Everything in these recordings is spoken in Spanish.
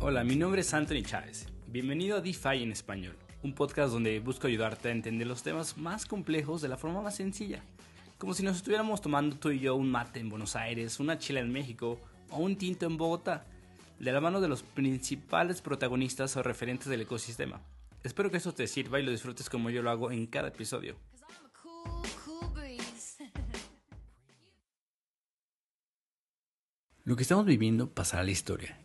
Hola, mi nombre es Anthony Chávez. Bienvenido a DeFi en español, un podcast donde busco ayudarte a entender los temas más complejos de la forma más sencilla. Como si nos estuviéramos tomando tú y yo un mate en Buenos Aires, una chila en México o un tinto en Bogotá, de la mano de los principales protagonistas o referentes del ecosistema. Espero que esto te sirva y lo disfrutes como yo lo hago en cada episodio. Lo que estamos viviendo pasará a la historia.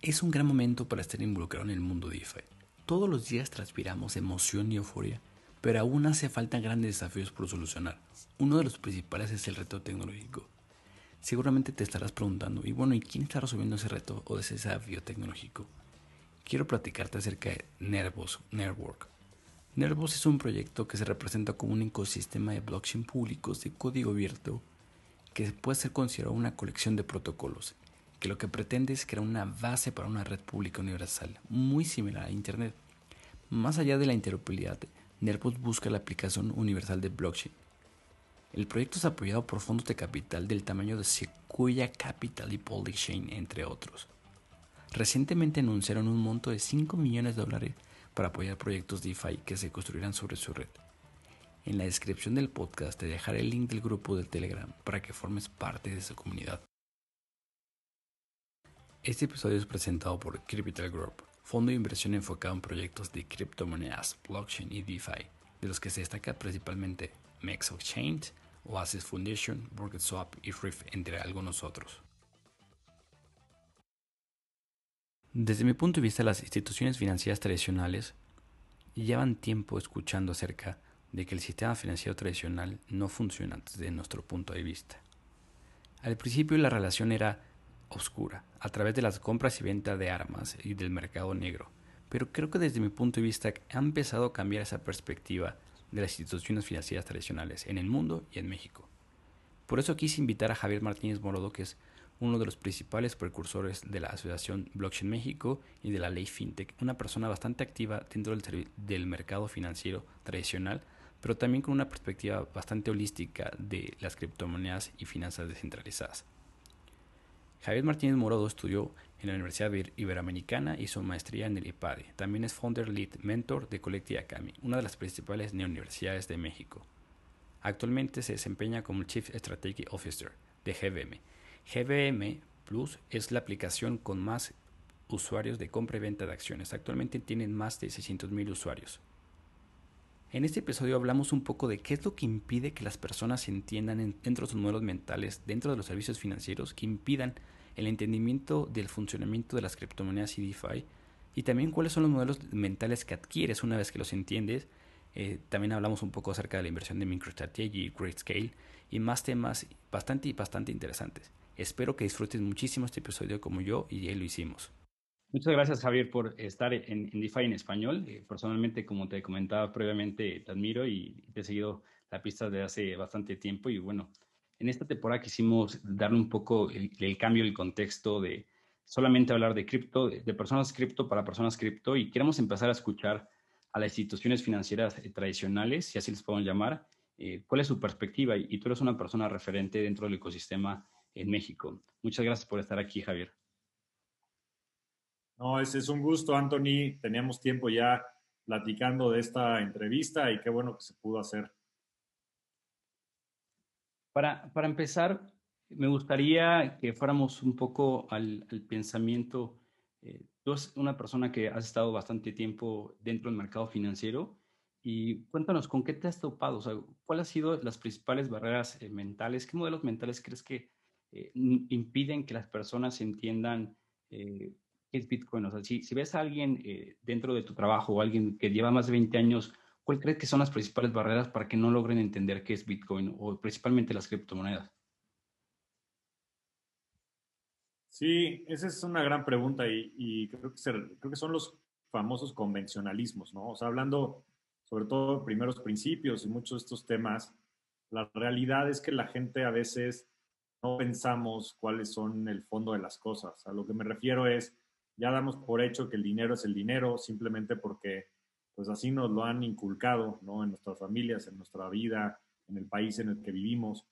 Es un gran momento para estar involucrado en el mundo DeFi. Todos los días transpiramos emoción y euforia, pero aún hace falta grandes desafíos por solucionar. Uno de los principales es el reto tecnológico. Seguramente te estarás preguntando, y bueno, ¿y quién está resolviendo ese reto o ese desafío tecnológico? Quiero platicarte acerca de Nervos Network. Nervos es un proyecto que se representa como un ecosistema de blockchain públicos de código abierto que puede ser considerado una colección de protocolos, que lo que pretende es crear una base para una red pública universal, muy similar a Internet. Más allá de la interoperabilidad, Nervos busca la aplicación universal de blockchain. El proyecto es apoyado por fondos de capital del tamaño de Sequoia Capital y Polychain, entre otros. Recientemente anunciaron un monto de 5 millones de dólares para apoyar proyectos DeFi que se construirán sobre su red. En la descripción del podcast te dejaré el link del grupo de Telegram para que formes parte de esa comunidad. Este episodio es presentado por Capital Group, fondo de inversión enfocado en proyectos de criptomonedas, blockchain y DeFi, de los que se destaca principalmente Mex Exchange, Oasis Foundation, Swap y Riff, entre algunos otros. Desde mi punto de vista, las instituciones financieras tradicionales llevan tiempo escuchando acerca de que el sistema financiero tradicional no funciona desde nuestro punto de vista. Al principio la relación era oscura, a través de las compras y ventas de armas y del mercado negro, pero creo que desde mi punto de vista ha empezado a cambiar esa perspectiva de las instituciones financieras tradicionales en el mundo y en México. Por eso quise invitar a Javier Martínez Morodo, que es uno de los principales precursores de la Asociación Blockchain México y de la ley FinTech, una persona bastante activa dentro del, del mercado financiero tradicional, pero también con una perspectiva bastante holística de las criptomonedas y finanzas descentralizadas. Javier Martínez Morodo estudió en la Universidad Iberoamericana y hizo maestría en el IPADE. También es Founder Lead Mentor de Collective Academy, una de las principales neouniversidades de México. Actualmente se desempeña como Chief Strategy Officer de GBM. GBM Plus es la aplicación con más usuarios de compra y venta de acciones. Actualmente tienen más de 600.000 usuarios. En este episodio hablamos un poco de qué es lo que impide que las personas entiendan dentro de sus modelos mentales, dentro de los servicios financieros, que impidan el entendimiento del funcionamiento de las criptomonedas y DeFi, y también cuáles son los modelos mentales que adquieres una vez que los entiendes. Eh, también hablamos un poco acerca de la inversión de MicroStrategy, Scale y más temas bastante, bastante interesantes. Espero que disfrutes muchísimo este episodio como yo y él lo hicimos. Muchas gracias, Javier, por estar en, en DeFi en español. Eh, personalmente, como te comentaba previamente, te admiro y te he seguido la pista desde hace bastante tiempo. Y bueno, en esta temporada quisimos darle un poco el, cambio, el contexto de solamente hablar de cripto, de, personas cripto para personas cripto. Y queremos empezar a escuchar a las instituciones financieras eh, tradicionales, si así les podemos llamar, eh, cuál es su perspectiva. y tú eres una persona referente dentro del ecosistema en México. Muchas gracias por estar aquí, Javier. No, es, es un gusto, Anthony. Teníamos tiempo ya platicando de esta entrevista y qué bueno que se pudo hacer. Para, para empezar, me gustaría que fuéramos un poco al, pensamiento. Eh, tú eres una persona que has estado bastante tiempo dentro del mercado financiero y cuéntanos con qué te has topado, o sea, cuáles han sido las principales barreras eh, mentales, qué modelos mentales crees que eh, impiden que las personas entiendan es Bitcoin? O sea, si, ves a alguien eh, dentro de tu trabajo o alguien que lleva más de 20 años, ¿cuál crees que son las principales barreras para que no logren entender qué es Bitcoin o principalmente las criptomonedas? Sí, esa es una gran pregunta y, creo, que creo que son los famosos convencionalismos, ¿no? O sea, hablando sobre todo de primeros principios y muchos de estos temas, la realidad es que la gente a veces no pensamos cuáles son el fondo de las cosas. A lo que me refiero es, ya damos por hecho que el dinero es el dinero simplemente porque pues así nos lo han inculcado, ¿no? En nuestras familias, en nuestra vida, en el país en el que vivimos.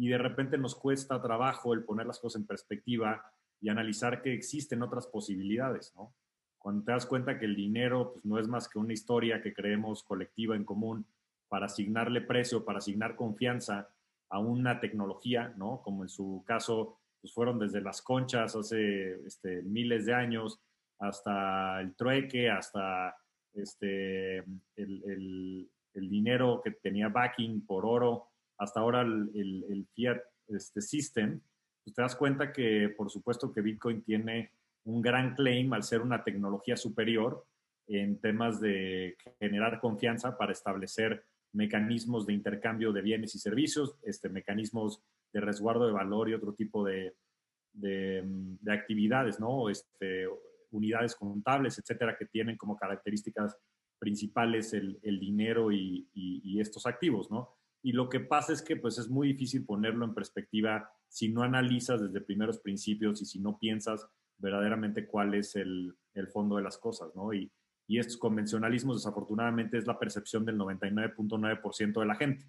y de repente nos cuesta trabajo el poner las cosas en perspectiva y analizar que existen otras posibilidades, ¿no? Cuando te das cuenta que el dinero pues, no es más que una historia que creemos colectiva en común para asignarle precio, para asignar confianza a una tecnología, ¿no? Como en su caso, pues fueron desde las conchas hace este, miles de años hasta el trueque, hasta este, el, dinero que tenía backing por oro, hasta ahora el, fiat este, system, pues te das cuenta que por supuesto que Bitcoin tiene un gran claim al ser una tecnología superior en temas de generar confianza para establecer mecanismos de intercambio de bienes y servicios, este, mecanismos de resguardo de valor y otro tipo de, de, actividades, ¿no? Este, unidades contables, etcétera, que tienen como características principales el, dinero y, y, estos activos, ¿no? Y lo que pasa es que pues es muy difícil ponerlo en perspectiva si no analizas desde primeros principios y si no piensas verdaderamente cuál es el, el fondo de las cosas, ¿no? Y, y estos convencionalismos, desafortunadamente, es la percepción del 99.9% de la gente.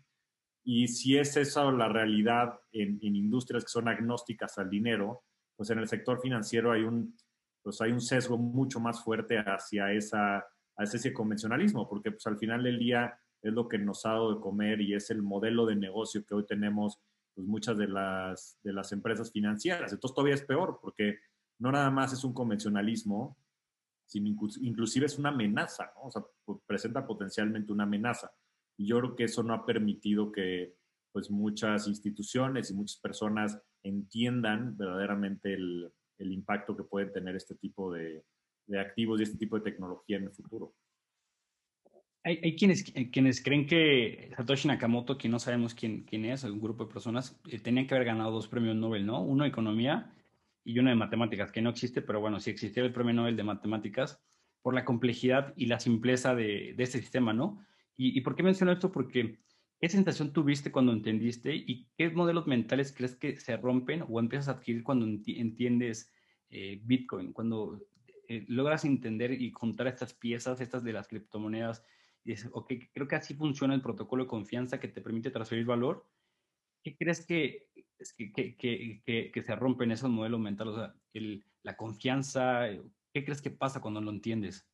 Y si es esa la realidad en, industrias que son agnósticas al dinero, pues en el sector financiero hay un, pues hay un sesgo mucho más fuerte hacia, esa, hacia ese convencionalismo, porque pues al final del día es lo que nos ha dado de comer y es el modelo de negocio que hoy tenemos pues muchas de las, de las empresas financieras. Entonces todavía es peor, porque no nada más es un convencionalismo, inclusive es una amenaza, ¿no? O sea, presenta potencialmente una amenaza. Y yo creo que eso no ha permitido que pues muchas instituciones y muchas personas entiendan verdaderamente el, el impacto que pueden tener este tipo de, de, activos y este tipo de tecnología en el futuro. Hay, hay, quienes, quienes creen que Satoshi Nakamoto, que no sabemos quién, quién es, un grupo de personas, eh, tenían que haber ganado dos premios Nobel, ¿no? Uno de economía y uno de matemáticas, que no existe, pero bueno, si existiera el premio Nobel de matemáticas, por la complejidad y la simpleza de, de este sistema, ¿no? ¿Y, ¿Y, por qué menciono esto? Porque ¿qué sensación tuviste cuando entendiste y qué modelos mentales crees que se rompen o empiezas a adquirir cuando entiendes eh, Bitcoin? Cuando eh, logras entender y contar estas piezas, estas de las criptomonedas, y dices, ok, creo que así funciona el protocolo de confianza que te permite transferir valor. ¿Qué crees que que, que, que, se rompen esos modelos mentales? O sea, el, la confianza, ¿qué crees que pasa cuando lo entiendes?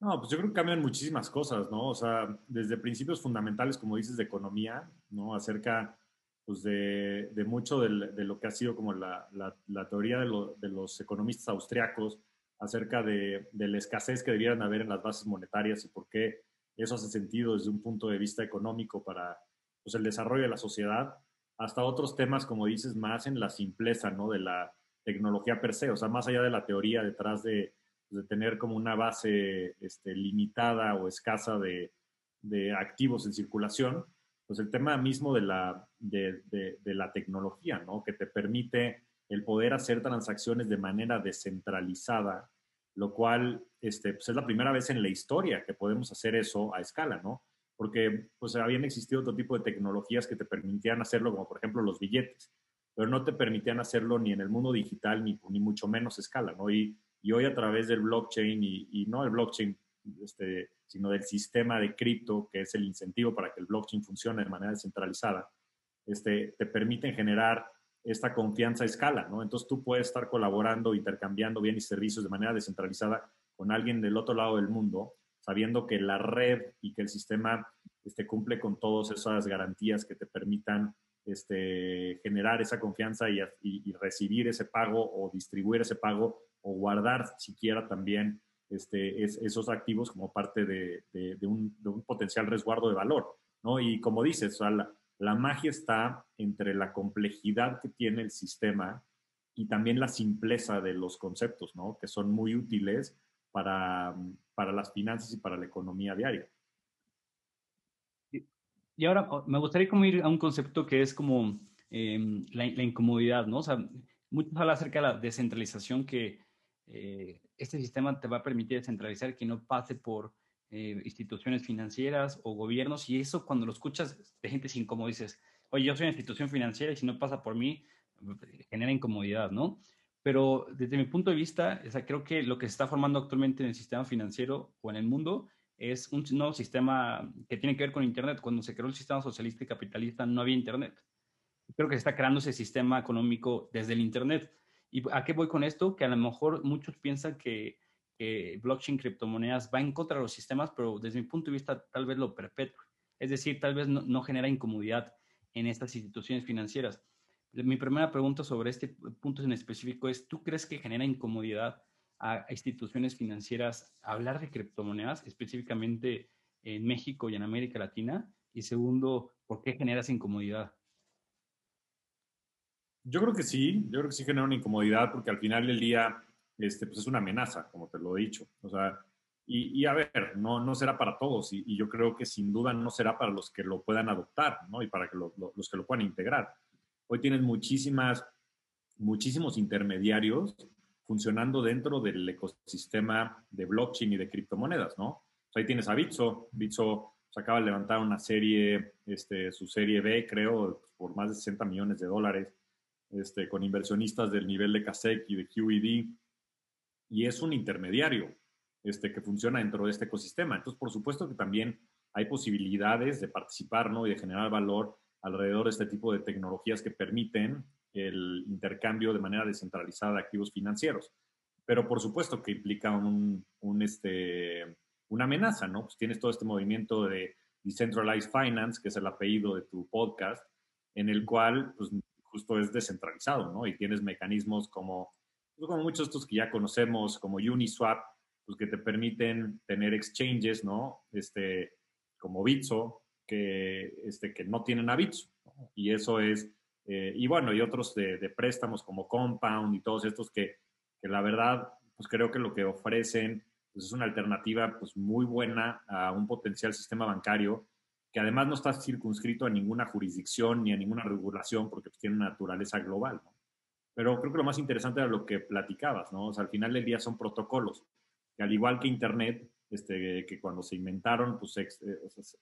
No, pues yo creo que cambian muchísimas cosas, ¿no? O sea, desde principios fundamentales, como dices, de economía, ¿no? Acerca, pues, de, de mucho de, de, lo que ha sido como la, la, la teoría de, lo, de, los economistas austriacos acerca de, de, la escasez que debieran haber en las bases monetarias y por qué eso hace sentido desde un punto de vista económico para, pues, el desarrollo de la sociedad, hasta otros temas, como dices, más en la simpleza, ¿no? De la tecnología per se, o sea, más allá de la teoría detrás de, de tener como una base este, limitada o escasa de, activos en circulación, pues el tema mismo de la, tecnología, ¿no? Que te permite el poder hacer transacciones de manera descentralizada, lo cual este, pues es la primera vez en la historia que podemos hacer eso a escala, ¿no? porque pues habían existido otro tipo de tecnologías que te permitían hacerlo, como por ejemplo los billetes, pero no te permitían hacerlo ni en el mundo digital ni, ni mucho menos escala, ¿no? Y, y hoy a través del blockchain y, y no el blockchain, este, sino del sistema de cripto, que es el incentivo para que el blockchain funcione de manera descentralizada, este, te permiten generar esta confianza a escala, ¿no? Entonces tú puedes estar colaborando, intercambiando bienes y servicios de manera descentralizada con alguien del otro lado del mundo sabiendo que la red y que el sistema este, cumple con todas esas garantías que te permitan este, generar esa confianza y, recibir ese pago o distribuir ese pago o guardar siquiera también este, esos activos como parte de, un, potencial resguardo de valor. ¿no? Y como dices, la, la magia está entre la complejidad que tiene el sistema y también la simpleza de los conceptos, ¿no? que son muy útiles para, para las finanzas y para la economía diaria. Y ahora oh, me gustaría ir a un concepto que es como em, la, incomodidad, ¿no? O sea, mucho habla acerca de la descentralización que eh, este sistema te va a permitir descentralizar que no pase por eh, instituciones financieras o gobiernos y eso cuando lo escuchas de gente sin como dices, oye, yo soy una institución financiera y si no pasa por mí, genera incomodidad, ¿no? Pero desde mi punto de vista, creo que lo que se está formando actualmente en el sistema financiero o en el mundo es un nuevo sistema que tiene que ver con Internet. Cuando se creó el sistema socialista y capitalista no había Internet. Creo que se está creando ese sistema económico desde el Internet. ¿Y a qué voy con esto? Que a lo mejor muchos piensan que, blockchain, criptomonedas va en contra de los sistemas, pero desde mi punto de vista tal vez lo perpetúa. Es decir, tal vez no, genera incomodidad en estas instituciones financieras. Mi primera pregunta sobre este punto en específico es, ¿tú crees que genera incomodidad a instituciones financieras hablar de criptomonedas, específicamente en México y en América Latina? Y segundo, ¿por qué genera esa incomodidad? Yo creo que sí, yo creo que sí genera una incomodidad porque al final del día este, pues es una amenaza, como te lo he dicho. O sea, y, a ver, no, no será para todos y, yo creo que sin duda no será para los que lo puedan adoptar, ¿no? Y para que los que lo puedan integrar. Hoy tienes muchísimas, muchísimos intermediarios funcionando dentro del ecosistema de blockchain y de criptomonedas, ¿no? ahí tienes a Bitso. Bitso se acaba de levantar una serie, este, su serie B, creo, por más de 60 millones de dólares, este, con inversionistas del nivel de CASEC y de QED. Y es un intermediario este, que funciona dentro de este ecosistema. Entonces, por supuesto que también hay posibilidades de participar ¿no? y de generar valor alrededor de este tipo de tecnologías que permiten el intercambio de manera descentralizada de activos financieros. Pero por supuesto que implica un, este, una amenaza, ¿no? Pues tienes todo este movimiento de Decentralized Finance, que es el apellido de tu podcast, en el cual pues, justo es descentralizado, ¿no? Y tienes mecanismos como, pues, como muchos de estos que ya conocemos, como Uniswap, pues que te permiten tener exchanges, ¿no? Este, como Bitso, que, este, que no tienen a Bitso. Y eso es eh, y bueno, y otros de, préstamos como Compound y todos estos que, que, la verdad, pues creo que lo que ofrecen pues es una alternativa pues muy buena a un potencial sistema bancario que además no está circunscrito a ninguna jurisdicción ni a ninguna regulación porque pues, tiene una naturaleza global. Pero creo que lo más interesante era lo que platicabas, ¿no? O sea, al final del día son protocolos, que al igual que Internet, este, que cuando se inventaron, pues se, eh,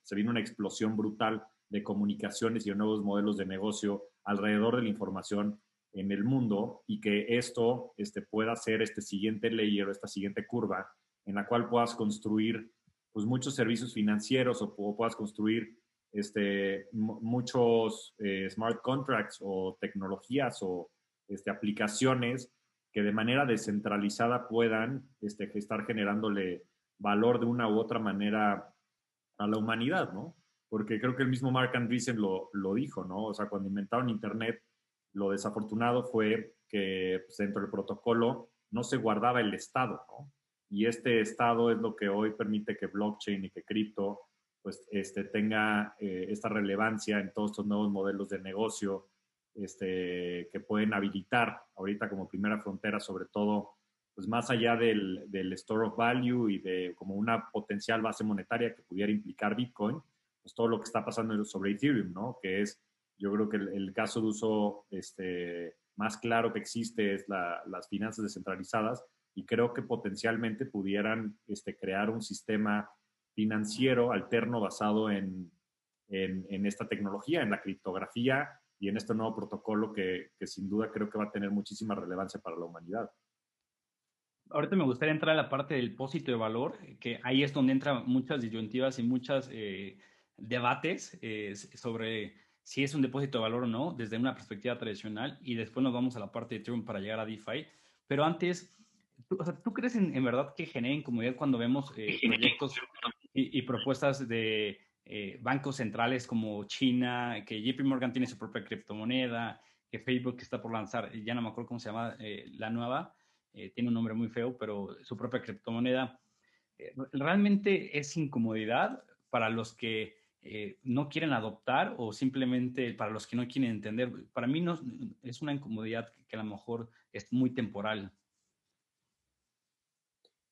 se vino una explosión brutal de comunicaciones y de nuevos modelos de negocio alrededor de la información en el mundo y que esto este, pueda ser este siguiente layer esta siguiente curva en la cual puedas construir pues, muchos servicios financieros o, puedas construir este, muchos eh, smart contracts o tecnologías o este, aplicaciones que de manera descentralizada puedan este, estar generándole valor de una u otra manera a la humanidad, ¿no? Porque creo que el mismo Mark Andreessen lo, lo dijo, ¿no? O sea, cuando inventaron Internet, lo desafortunado fue que pues, dentro del protocolo no se guardaba el estado, ¿no? Y este estado es lo que hoy permite que blockchain y que cripto pues este, tenga eh, esta relevancia en todos estos nuevos modelos de negocio este, que pueden habilitar ahorita como primera frontera, sobre todo pues más allá del, del, store of value y de como una potencial base monetaria que pudiera implicar Bitcoin, pues todo lo que está pasando sobre Ethereum, ¿no? Que es, yo creo que el, caso de uso este, más claro que existe es las finanzas descentralizadas y creo que potencialmente pudieran este, crear un sistema financiero alterno basado en, en, en, esta tecnología, en la criptografía y en este nuevo protocolo que, que sin duda creo que va a tener muchísima relevancia para la humanidad ahorita me gustaría entrar a la parte del depósito de valor, que ahí es donde entran muchas disyuntivas y muchos eh, debates eh, sobre si es un depósito de valor o no, desde una perspectiva tradicional, y después nos vamos a la parte de Ethereum para llegar a DeFi. Pero antes, ¿tú, crees en, verdad que genera incomodidad cuando vemos eh, proyectos y, propuestas de bancos centrales como China, que JP Morgan tiene su propia criptomoneda, que Facebook está por lanzar, ya no me acuerdo cómo se llama la nueva, eh, tiene un nombre muy feo, pero su propia criptomoneda, eh, realmente es incomodidad para los que eh, no quieren adoptar o simplemente para los que no quieren entender. Para mí no, es una incomodidad que, a lo mejor es muy temporal.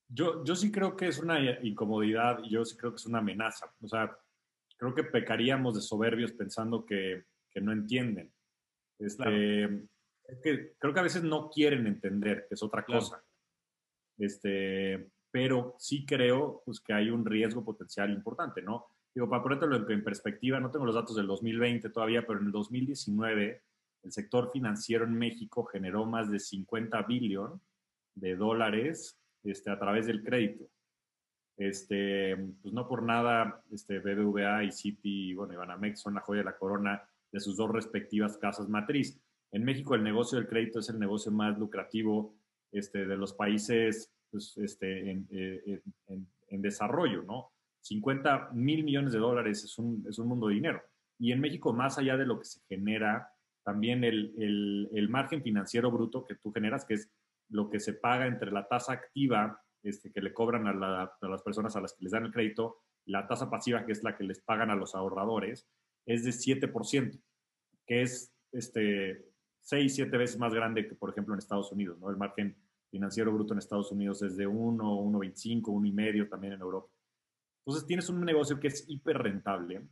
Yo, yo sí creo que es una incomodidad y yo sí creo que es una amenaza. O sea, creo que pecaríamos de soberbios pensando que, que no entienden. Este, es que creo que a veces no quieren entender, que es otra cosa. Este, pero sí creo pues, que hay un riesgo potencial importante, ¿no? Digo, para ponértelo en, perspectiva, no tengo los datos del 2020 todavía, pero en el 2019 el sector financiero en México generó más de 50 billones de dólares este, a través del crédito. este, pues no por nada, este, BBVA y Citi, bueno, y Banamex son la joya de la corona de sus dos respectivas casas matriz. En México el negocio del crédito es el negocio más lucrativo este, de los países pues, este, en, eh, en, en, desarrollo, ¿no? 50 mil millones de dólares es un, es un mundo de dinero. Y en México, más allá de lo que se genera, también el, el, el margen financiero bruto que tú generas, que es lo que se paga entre la tasa activa este, que le cobran a, las personas a las que les dan el crédito, la tasa pasiva, que es la que les pagan a los ahorradores, es de 7%, que es este, 6, 7 veces más grande que, por ejemplo, en Estados Unidos. ¿no? El margen financiero bruto en Estados Unidos es de 1, 1,25, 1,5 también en Europa. Entonces tienes un negocio que es hiper rentable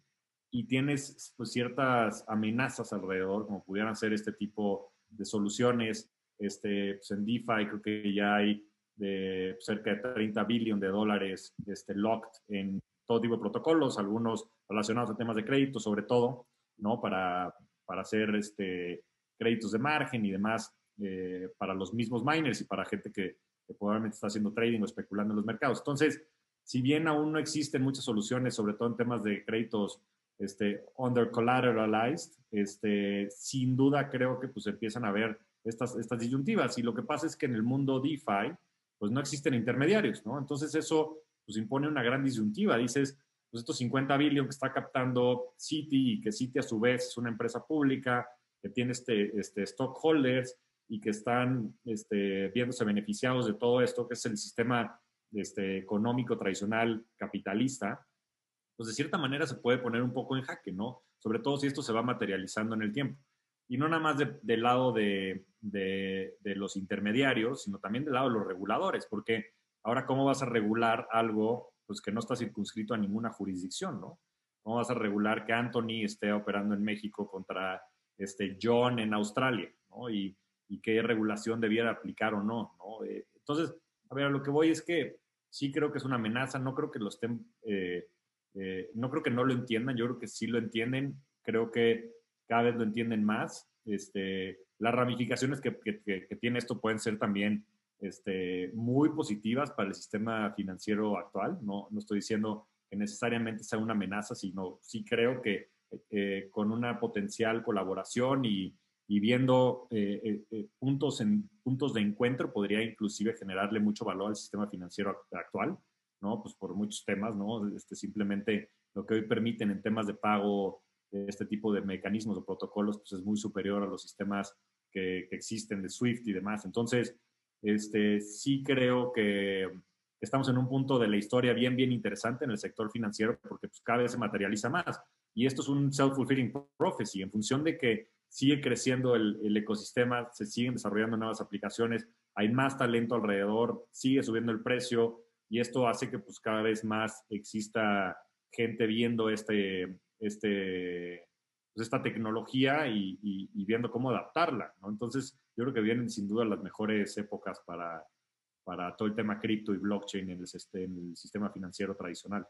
y tienes pues, ciertas amenazas alrededor, como pudieran ser este tipo de soluciones. Este, pues, en DeFi creo que ya hay de cerca de 30 billones de dólares este, locked en todo tipo de protocolos, algunos relacionados a temas de crédito, sobre todo, ¿no? Para, para hacer este, créditos de margen y demás eh, para los mismos miners y para gente que, probablemente está haciendo trading o especulando en los mercados. Entonces, si bien aún no existen muchas soluciones, sobre todo en temas de créditos este, under collateralized, este, sin duda creo que pues empiezan a ver estas, estas disyuntivas. Y lo que pasa es que en el mundo DeFi, pues no existen intermediarios, ¿no? Entonces eso pues impone una gran disyuntiva. Dices, pues estos 50 billones que está captando Citi y que Citi a su vez es una empresa pública que tiene este, este stockholders y que están este, viéndose beneficiados de todo esto, que es el sistema este, económico tradicional capitalista, pues de cierta manera se puede poner un poco en jaque, ¿no? Sobre todo si esto se va materializando en el tiempo. Y no nada más del lado de, de, los intermediarios, sino también del lado de los reguladores, porque ahora cómo vas a regular algo pues que no está circunscrito a ninguna jurisdicción, ¿no? ¿Cómo vas a regular que Anthony esté operando en México contra este John en Australia, ¿no? Y, y qué regulación debiera aplicar o no, ¿no? Eh, entonces, a ver, a lo que voy es que sí creo que es una amenaza, no creo que lo estén, eh, eh, no creo que no lo entiendan, yo creo que sí lo entienden, creo que cada vez lo entienden más, este, las ramificaciones que, tiene esto pueden ser también este, muy positivas para el sistema financiero actual. No, no estoy diciendo que necesariamente sea una amenaza, sino sí creo que eh, con una potencial colaboración y, viendo eh, eh, puntos, en, puntos de encuentro podría inclusive generarle mucho valor al sistema financiero actual, ¿no? Pues por muchos temas, ¿no? Este, simplemente lo que hoy permiten en temas de pago este tipo de mecanismos o protocolos pues es muy superior a los sistemas que, existen de Swift y demás. Entonces, este, sí creo que estamos en un punto de la historia bien, bien interesante en el sector financiero porque pues, cada vez se materializa más. Y esto es un self-fulfilling prophecy en función de que sigue creciendo el, el, ecosistema, se siguen desarrollando nuevas aplicaciones, hay más talento alrededor, sigue subiendo el precio y esto hace que pues cada vez más exista gente viendo este, este, pues esta tecnología y, viendo cómo adaptarla. ¿no? Entonces, yo creo que vienen sin duda las mejores épocas para, para todo el tema cripto y blockchain en el, en el sistema financiero tradicional.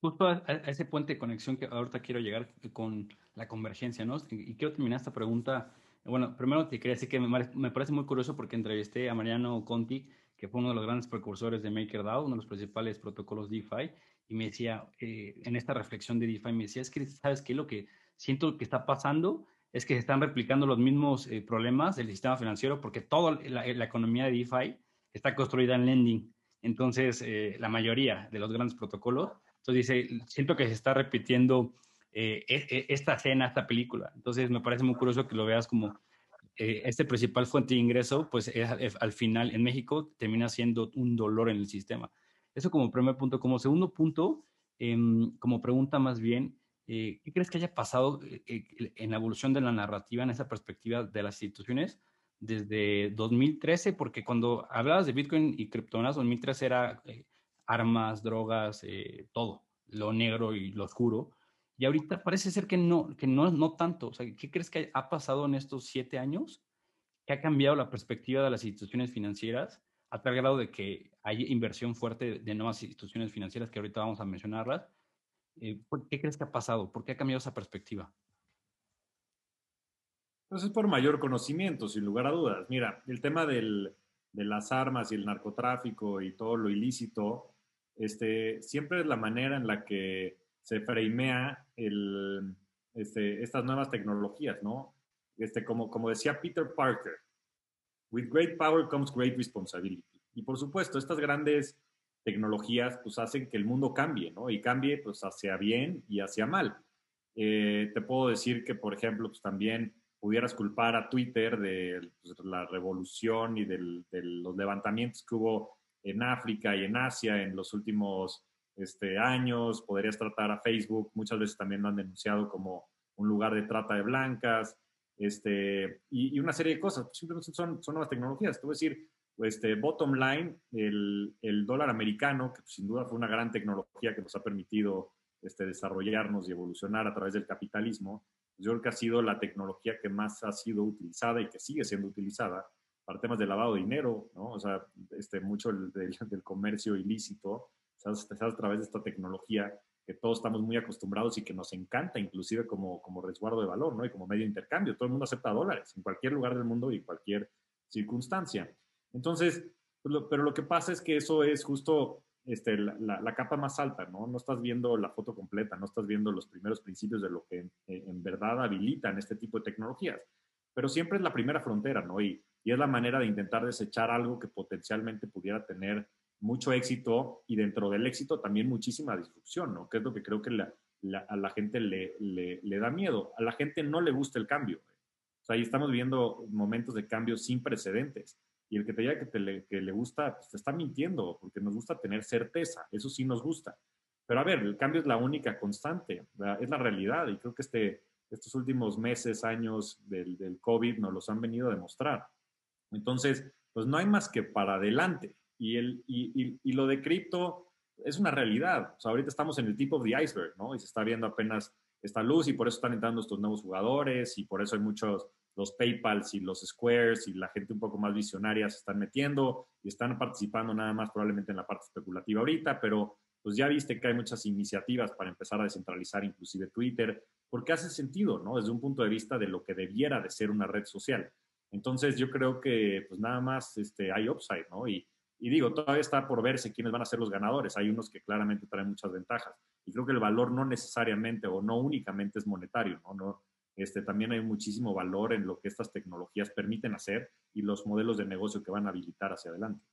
Justo a, ese puente de conexión que ahorita quiero llegar con la convergencia, ¿no? Y, quiero terminar esta pregunta. Bueno, primero te quería decir que me, me parece muy curioso porque entrevisté a Mariano Conti, que fue uno de los grandes precursores de MakerDAO, uno de los principales protocolos DeFi, y me decía, eh, en esta reflexión de DeFi, me decía, es que, ¿sabes qué? Lo que siento que está pasando es que se están replicando los mismos eh, problemas del sistema financiero porque toda la, economía de DeFi está construida en lending. Entonces, eh, la mayoría de los grandes protocolos, entonces dice, siento que se está repitiendo e, e, esta escena, esta película. Entonces, me parece muy curioso que lo veas como este principal fuente de ingreso, pues al final en México termina siendo un dolor en el sistema. Eso como primer punto. Como segundo punto, em, como pregunta más bien, eh, ¿qué crees que haya pasado eh, eh, en la evolución de la narrativa, en esa perspectiva de las instituciones desde 2013? Porque cuando hablabas de Bitcoin y criptomonedas, 2013 era armas, drogas, todo, lo negro y lo oscuro. Y ahorita parece ser que no, que no, no tanto. O sea, ¿qué crees que ha pasado en estos siete años? ¿Qué ha cambiado la perspectiva de las instituciones financieras a tal grado de que hay inversión fuerte de nuevas instituciones financieras que ahorita vamos a mencionarlas. Eh, ¿Qué crees que ha pasado? ¿Por qué ha cambiado esa perspectiva? Pues es por mayor conocimiento, sin lugar a dudas. Mira, el tema de las armas y el narcotráfico y todo lo ilícito, este, siempre es la manera en la que se framea el, este, estas nuevas tecnologías, ¿no? Este, como, como decía Peter Parker, with great power comes great responsibility. Y por supuesto, estas grandes tecnologías pues hacen que el mundo cambie, ¿no? Y cambie pues hacia bien y hacia mal. Eh, te puedo decir que, por ejemplo, pues también pudieras culpar a Twitter de pues, la revolución y de los levantamientos que hubo en África y en Asia en los últimos este, años. Podrías tratar a Facebook, muchas veces también lo han denunciado como un lugar de trata de blancas, este, y, una serie de cosas. Simplemente son, son nuevas tecnologías. Te voy a decir, este, bottom line, el, el dólar americano, que sin duda fue una gran tecnología que nos ha permitido este, desarrollarnos y evolucionar a través del capitalismo, yo creo que ha sido la tecnología que más ha sido utilizada y que sigue siendo utilizada para temas de lavado de dinero, ¿no? O sea, este, mucho del, del comercio ilícito se hace a través de esta tecnología que todos estamos muy acostumbrados y que nos encanta, inclusive como, como resguardo de valor, ¿no? Y como medio de intercambio. Todo el mundo acepta dólares en cualquier lugar del mundo y cualquier circunstancia. Entonces, pues pero lo que pasa es que eso es justo este, la, capa más alta, ¿no? No estás viendo la foto completa, no estás viendo los primeros principios de lo que en, verdad habilitan este tipo de tecnologías. Pero siempre es la primera frontera, ¿no? Y, y es la manera de intentar desechar algo que potencialmente pudiera tener mucho éxito y dentro del éxito también muchísima disrupción, ¿no? Que es lo que creo que a la gente le, le, da miedo. A la gente no le gusta el cambio. O sea, ahí estamos viendo momentos de cambio sin precedentes. Y el que te diga que, te le, que le gusta, pues te está mintiendo, porque nos gusta tener certeza, eso sí nos gusta. Pero a ver, el cambio es la única constante, es la realidad, y creo que este, estos últimos meses, años del, del COVID nos los han venido a demostrar. Entonces, pues no hay más que para adelante. Y, el, y, y, lo de cripto es una realidad. O sea, ahorita estamos en el tip of the iceberg, ¿no? Y se está viendo apenas esta luz y por eso están entrando estos nuevos jugadores y por eso hay muchos, los PayPals y los Squares y la gente un poco más visionaria se están metiendo y están participando nada más probablemente en la parte especulativa ahorita, pero pues ya viste que hay muchas iniciativas para empezar a descentralizar inclusive Twitter, porque hace sentido, ¿no? Desde un punto de vista de lo que debiera de ser una red social. Entonces yo creo que pues nada más este, hay upside, ¿no? Y, y digo, todavía está por verse quiénes van a ser los ganadores. Hay unos que claramente traen muchas ventajas. Y creo que el valor no necesariamente o no únicamente es monetario, ¿no? no este, también hay muchísimo valor en lo que estas tecnologías permiten hacer y los modelos de negocio que van a habilitar hacia adelante.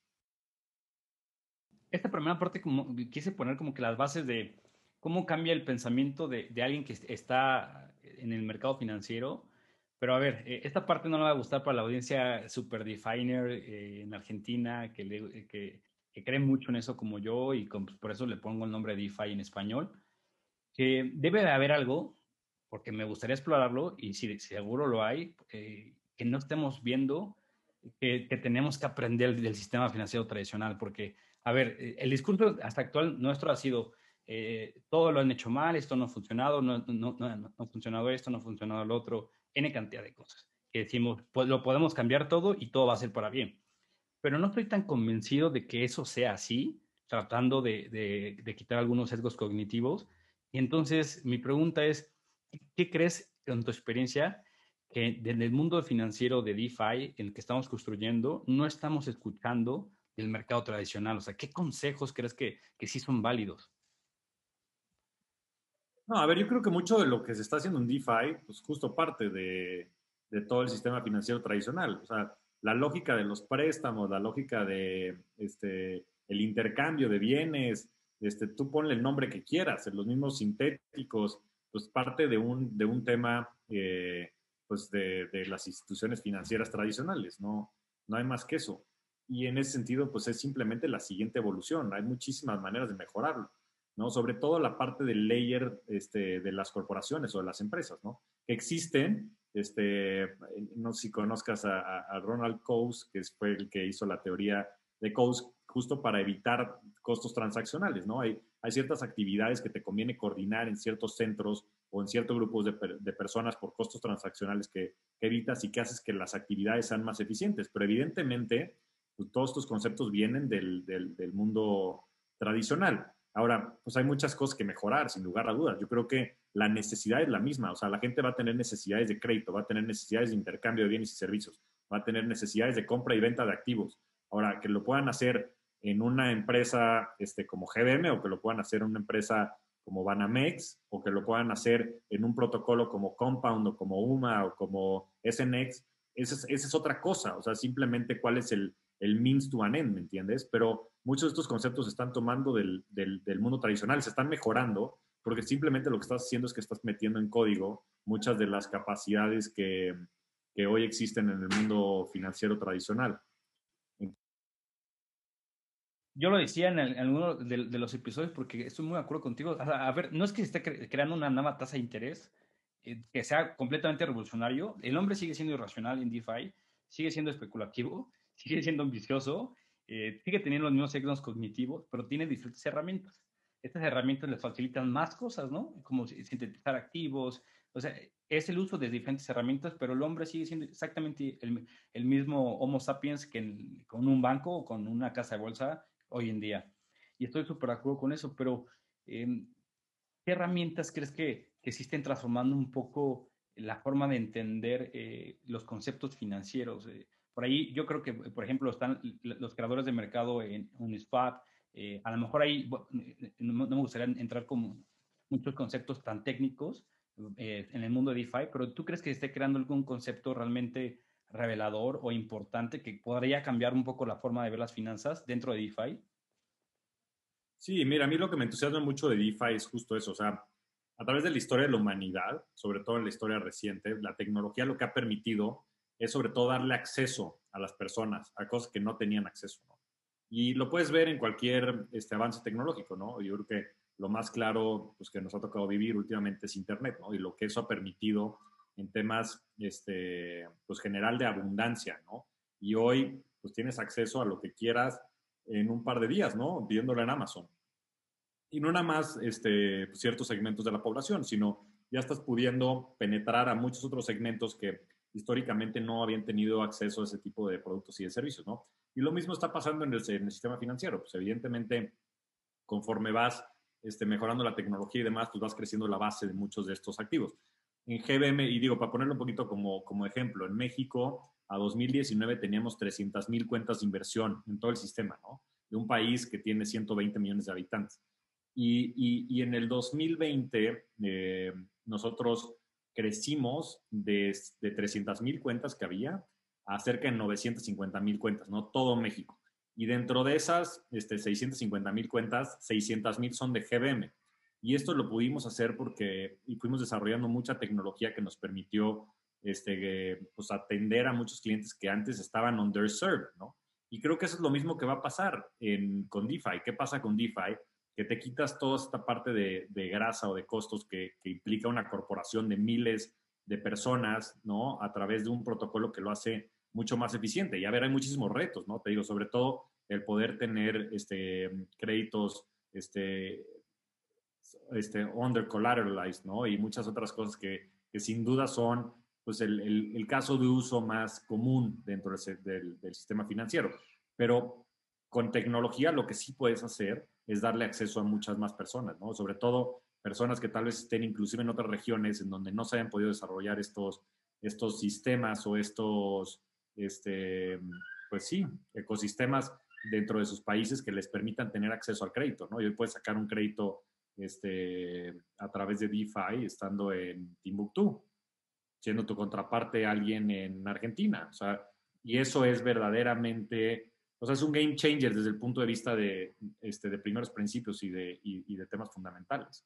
Esta primera parte como, quise poner como que las bases de cómo cambia el pensamiento de, de alguien que está en el mercado financiero pero a ver, eh, esta parte no le va a gustar para la audiencia super definer eh, en Argentina, que, le, que, que, cree mucho en eso como yo y pues, por eso le pongo el nombre DeFi en español, que debe de haber algo, porque me gustaría explorarlo y si seguro lo hay, eh, que no estemos viendo que, que, tenemos que aprender del sistema financiero tradicional, porque, a ver, el discurso hasta actual nuestro ha sido, todo lo han hecho mal, esto no ha funcionado, no, no, no, no ha funcionado esto, no ha funcionado lo otro N cantidad de cosas. Que decimos, pues lo podemos cambiar todo y todo va a ser para bien. Pero no estoy tan convencido de que eso sea así, tratando de, de, quitar algunos sesgos cognitivos. Y entonces mi pregunta es, ¿qué crees en tu experiencia que desde el mundo financiero de DeFi en el que estamos construyendo no estamos escuchando del mercado tradicional? O sea, ¿qué consejos crees que, que sí son válidos? No, a ver, yo creo que mucho de lo que se está haciendo en DeFi, pues justo parte de, de todo el sistema financiero tradicional. O sea, la lógica de los préstamos, la lógica de este, el intercambio de bienes, este, tú ponle el nombre que quieras, los mismos sintéticos, pues parte de un, de un tema eh, pues de, de, las instituciones financieras tradicionales, no, no hay más que eso. Y en ese sentido, pues es simplemente la siguiente evolución, hay muchísimas maneras de mejorarlo. ¿No? Sobre todo la parte del layer este, de las corporaciones o de las empresas, ¿no? Que existen, este, no sé si conozcas a, Ronald Coase, que fue el que hizo la teoría de Coase justo para evitar costos transaccionales, ¿no? Hay, ciertas actividades que te conviene coordinar en ciertos centros o en ciertos grupos de, personas por costos transaccionales que, evitas y que haces que las actividades sean más eficientes. Pero evidentemente, pues, todos estos conceptos vienen del mundo tradicional. Ahora, pues hay muchas cosas que mejorar, sin lugar a dudas. Yo creo que la necesidad es la misma. O sea, la gente va a tener necesidades de crédito, va a tener necesidades de intercambio de bienes y servicios, va a tener necesidades de compra y venta de activos. Ahora, que lo puedan hacer en una empresa este, como GBM o que lo puedan hacer en una empresa como Banamex o que lo puedan hacer en un protocolo como Compound o como UMA o como SNX, esa es, esa es otra cosa, o sea, simplemente cuál es el, el means to an end, ¿me entiendes? Pero muchos de estos conceptos se están tomando del, del, del, mundo tradicional, se están mejorando, porque simplemente lo que estás haciendo es que estás metiendo en código muchas de las capacidades que, que hoy existen en el mundo financiero tradicional. Yo lo decía en, alguno de, los episodios porque estoy muy de acuerdo contigo. A, ver, no es que se esté creando una nueva tasa de interés eh, que sea completamente revolucionario. El hombre sigue siendo irracional en DeFi, sigue siendo especulativo, sigue siendo ambicioso, eh, sigue teniendo los mismos signos cognitivos, pero tiene diferentes herramientas. Estas herramientas les facilitan más cosas, ¿no? Como sintetizar activos. O sea, es el uso de diferentes herramientas, pero el hombre sigue siendo exactamente el, el mismo Homo sapiens que con un banco o con una casa de bolsa hoy en día. Y estoy súper de acuerdo con eso, pero em, ¿qué herramientas crees que, que estén transformando un poco la forma de entender eh, los conceptos financieros? Eh, por ahí yo creo que, por ejemplo, están los creadores de mercado en Uniswap. Eh, a lo mejor ahí no, me gustaría entrar con muchos conceptos tan técnicos en el mundo de DeFi, pero ¿tú crees que esté creando algún concepto realmente revelador o importante que podría cambiar un poco la forma de ver las finanzas dentro de DeFi? Sí, mira, a mí lo que me entusiasma mucho de DeFi es justo eso, o sea, a través de la historia de la humanidad, sobre todo en la historia reciente, la tecnología lo que ha permitido es sobre todo darle acceso a las personas a cosas que no tenían acceso. Y lo puedes ver en cualquier este, avance tecnológico, ¿no? Yo creo que lo más claro pues, que nos ha tocado vivir últimamente es Internet, ¿no? Y lo que eso ha permitido en temas, este, pues general de abundancia, ¿no? Y hoy, pues tienes acceso a lo que quieras en un par de días, ¿no? Pidiéndolo en Amazon. Y no nada más este, ciertos segmentos de la población, sino ya estás pudiendo penetrar a muchos otros segmentos que históricamente no habían tenido acceso a ese tipo de productos y de servicios, ¿no? Y lo mismo está pasando en el, sistema financiero. Pues evidentemente, conforme vas este, mejorando la tecnología y demás, pues vas creciendo la base de muchos de estos activos en GBM, y digo, para ponerlo un poquito como, ejemplo, en México a 2019 teníamos 300 mil cuentas de inversión en todo el sistema, ¿no? De un país que tiene 120 millones de habitantes. Y en el 2020 eh, nosotros crecimos de, de 300 mil cuentas que había a cerca de 950 mil cuentas, ¿no? Todo México. Y dentro de esas este, 650 mil cuentas, 600 mil son de GBM. Y esto lo pudimos hacer porque fuimos desarrollando mucha tecnología que nos permitió este, pues, atender a muchos clientes que antes estaban underserved, ¿no? Y creo que eso es lo mismo que va a pasar en, con DeFi. ¿Qué pasa con DeFi? Que te quitas toda esta parte de, de grasa o de costos que, que, implica una corporación de miles de personas, ¿no? A través de un protocolo que lo hace mucho más eficiente. Y a ver, hay muchísimos retos, ¿no? Te digo, sobre todo el poder tener este, créditos este, este, under collateralized, ¿no? Y muchas otras cosas que, que sin duda son pues el, el, caso de uso más común dentro del, del, sistema financiero. Pero con tecnología lo que sí puedes hacer es darle acceso a muchas más personas, ¿no? Sobre todo personas que tal vez estén inclusive en otras regiones en donde no se hayan podido desarrollar estos, estos sistemas o estos, este, pues sí, ecosistemas dentro de sus países que les permitan tener acceso al crédito, ¿no? Y hoy puedes sacar un crédito este, a través de DeFi estando en Timbuktu, siendo tu contraparte alguien en Argentina. O sea, y eso es verdaderamente, o sea, es un game changer desde el punto de vista de, este, de primeros principios y de, y, y de temas fundamentales.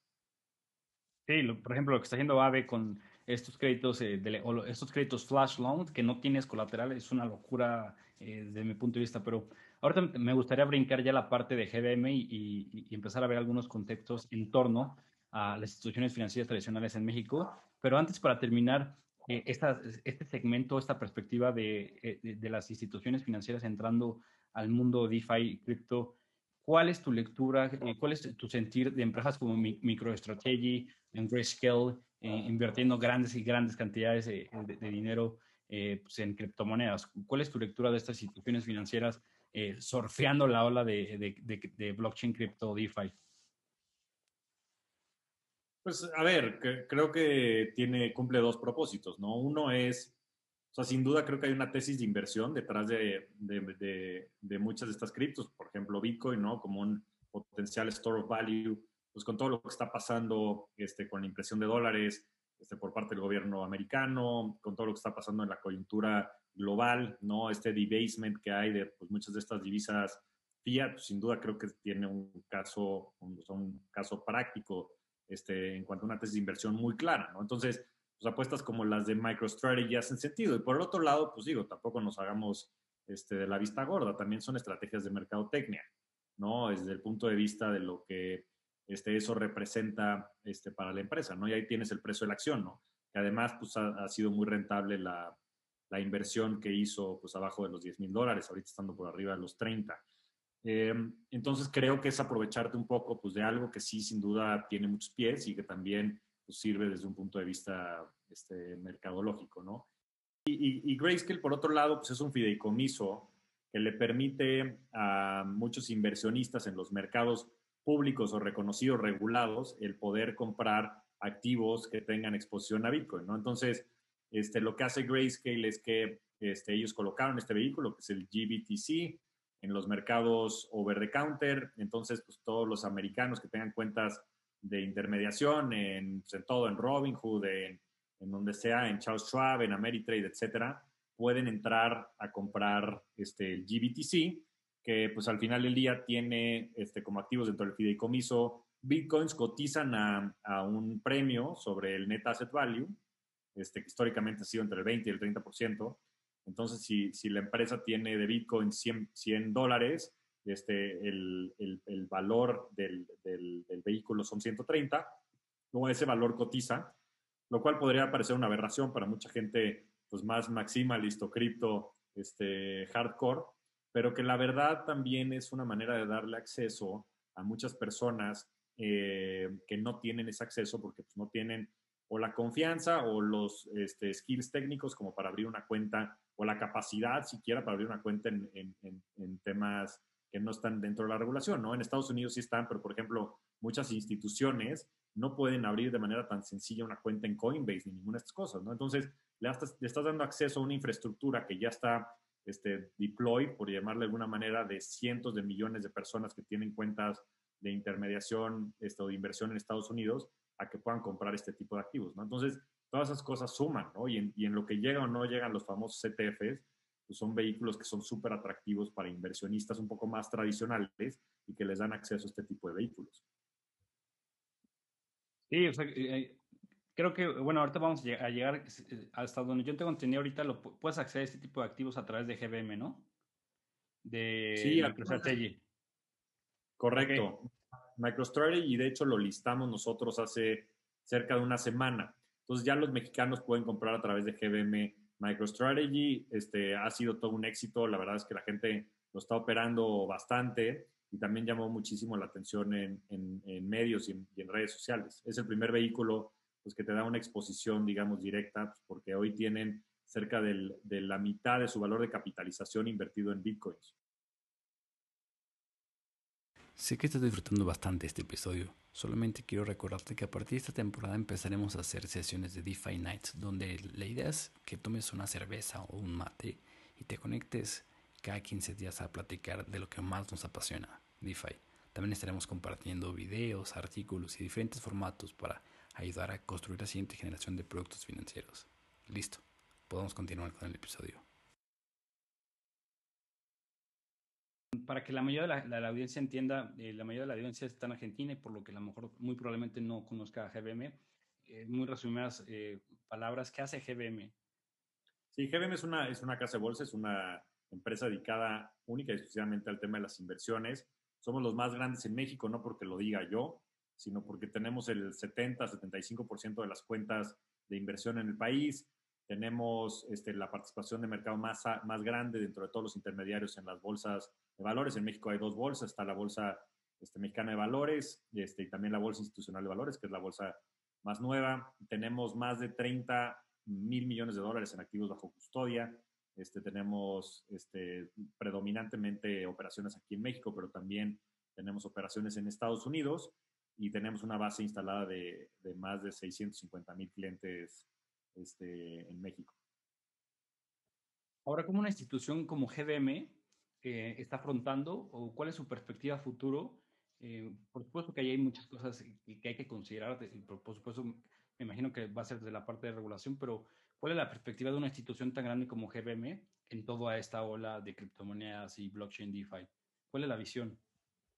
Sí, lo, por ejemplo, lo que está haciendo AVE con estos créditos, eh, de, o estos créditos flash loan que no tienes colateral es una locura eh, desde mi punto de vista, pero Ahorita me gustaría brincar ya la parte de GBM y, y, empezar a ver algunos contextos en torno a las instituciones financieras tradicionales en México. Pero antes, para terminar, eh, esta, este segmento, esta perspectiva de, eh, de, de, las instituciones financieras entrando al mundo DeFi, cripto, ¿cuál es tu lectura, eh, cuál es tu sentir de empresas como MicroStrategy, en Grayscale, eh, invirtiendo grandes y grandes cantidades de, de dinero pues en criptomonedas? ¿Cuál es tu lectura de estas instituciones financieras? eh, surfeando la ola de, blockchain, cripto, DeFi? Pues a ver, que, creo que tiene, cumple dos propósitos, ¿no? Uno es sea, sin duda creo que hay una tesis de inversión detrás de, de, de, muchas de estas criptos, por ejemplo, Bitcoin, ¿no? Como un potencial store of value, pues con todo lo que está pasando este, con la impresión de dólares este, por parte del gobierno americano, con todo lo que está pasando en la coyuntura global, ¿no? Este debasement que hay de pues, muchas de estas divisas fiat, pues, sin duda creo que tiene un caso, un, un caso práctico este, en cuanto a una tesis de inversión muy clara, ¿no? Entonces, pues apuestas como las de MicroStrategy hacen sentido. Y por el otro lado, pues digo, tampoco nos hagamos este, de la vista gorda, también son estrategias de mercadotecnia, ¿no? Desde el punto de vista de lo que este, eso representa este, para la empresa, ¿no? Y ahí tienes el precio de la acción, ¿no? Que además, pues ha, sido muy rentable la, la, inversión que hizo, pues abajo de los 10 mil dólares, ahorita estando por arriba de los 30. Eh, entonces creo que es aprovecharte un poco, pues de algo que sí, sin duda, tiene muchos pies y que también pues, sirve desde un punto de vista este, mercadológico, ¿no? Y, y, Grayscale, por otro lado, pues es un fideicomiso que le permite a muchos inversionistas en los mercados públicos o reconocidos, regulados, el poder comprar activos que tengan exposición a Bitcoin, ¿no? Entonces, este, lo que hace Grayscale es que este, ellos colocaron este vehículo, que es el GBTC, en los mercados over the counter. Entonces, pues todos los americanos que tengan cuentas de intermediación en, pues, en todo, en Robinhood, en, en, donde sea, en Charles Schwab, en Ameritrade, etcétera, pueden entrar a comprar este, el GBTC, que pues al final del día tiene este, como activos dentro del fideicomiso bitcoins cotizan a, a, un premio sobre el net asset value, este, que históricamente ha sido entre el 20 y el 30%. Entonces, si, si la empresa tiene de bitcoin 100, 100 dólares, este, el, el, el valor del, del, del, vehículo son 130, luego ese valor cotiza, lo cual podría parecer una aberración para mucha gente pues, más maximalista cripto este, hardcore, pero que la verdad también es una manera de darle acceso a muchas personas eh, que no tienen ese acceso porque pues, no tienen o la confianza o los este, skills técnicos como para abrir una cuenta o la capacidad siquiera para abrir una cuenta en, en, en temas que no están dentro de la regulación, ¿no? En Estados Unidos sí están, pero por ejemplo, muchas instituciones no pueden abrir de manera tan sencilla una cuenta en Coinbase ni ninguna de estas cosas, ¿no? Entonces, le, estás, dando acceso a una infraestructura que ya está este, deploy, por llamarle de alguna manera, de cientos de millones de personas que tienen cuentas de intermediación este, o de inversión en Estados Unidos a que puedan comprar este tipo de activos, ¿no? Entonces, todas esas cosas suman, ¿no? Y en, y en lo que llegan o no llegan los famosos CTFs, pues son vehículos que son súper atractivos para inversionistas un poco más tradicionales y que les dan acceso a este tipo de vehículos. Sí, o sea, eh, creo que, bueno, ahorita vamos a llegar eh, hasta donde yo tengo entendido ahorita, lo puedes acceder a este tipo de activos a través de GBM, ¿no? De sí, MicroStrategy. Correcto. Okay. MicroStrategy, y de hecho lo listamos nosotros hace cerca de una semana. Entonces ya los mexicanos pueden comprar a través de GBM MicroStrategy este, ha sido todo un éxito. La verdad es que la gente lo está operando bastante y también llamó muchísimo la atención en, medios y en, y en, redes sociales. Es el primer vehículo pues, que te da una exposición, digamos, directa, pues, porque hoy tienen cerca del, de la mitad de su valor de capitalización invertido en bitcoins. Sé que estás disfrutando bastante este episodio. Solamente quiero recordarte que a partir de esta temporada empezaremos a hacer sesiones de DeFi Nights, donde la idea es que tomes una cerveza o un mate y te conectes cada 15 días a platicar de lo que más nos apasiona, DeFi. También estaremos compartiendo videos, artículos y diferentes formatos para ayudar a construir la siguiente generación de productos financieros. Listo, podemos continuar con el episodio. Para que la mayoría de la, la, la audiencia entienda, eh, la mayoría de la audiencia está en Argentina y por lo que a lo mejor muy probablemente no conozca a GBM. Eh, muy resumidas eh, palabras, ¿qué hace GBM? Sí, GBM es una, es una casa de bolsa, es una empresa dedicada única y exclusivamente al tema de las inversiones. Somos los más grandes en México, no porque lo diga yo, sino porque tenemos el 70-75% de las cuentas de inversión en el país. Tenemos este, la participación de mercado más, más grande dentro de todos los intermediarios en las bolsas de valores. En México hay dos bolsas, está la bolsa este, mexicana de valores este, y también la bolsa institucional de valores, que es la bolsa más nueva. Tenemos más de 30 mil millones de dólares en activos bajo custodia. Este, tenemos este, predominantemente operaciones aquí en México, pero también tenemos operaciones en Estados Unidos y tenemos una base instalada de, de más de 650 mil clientes este, en México. Ahora, ¿cómo una institución como GBM eh, está afrontando o cuál es su perspectiva futuro? Eh, por supuesto que ahí hay muchas cosas que hay que considerar, por supuesto me imagino que va a ser desde la parte de regulación, pero ¿cuál es la perspectiva de una institución tan grande como GBM en toda esta ola de criptomonedas y blockchain DeFi? ¿Cuál es la visión?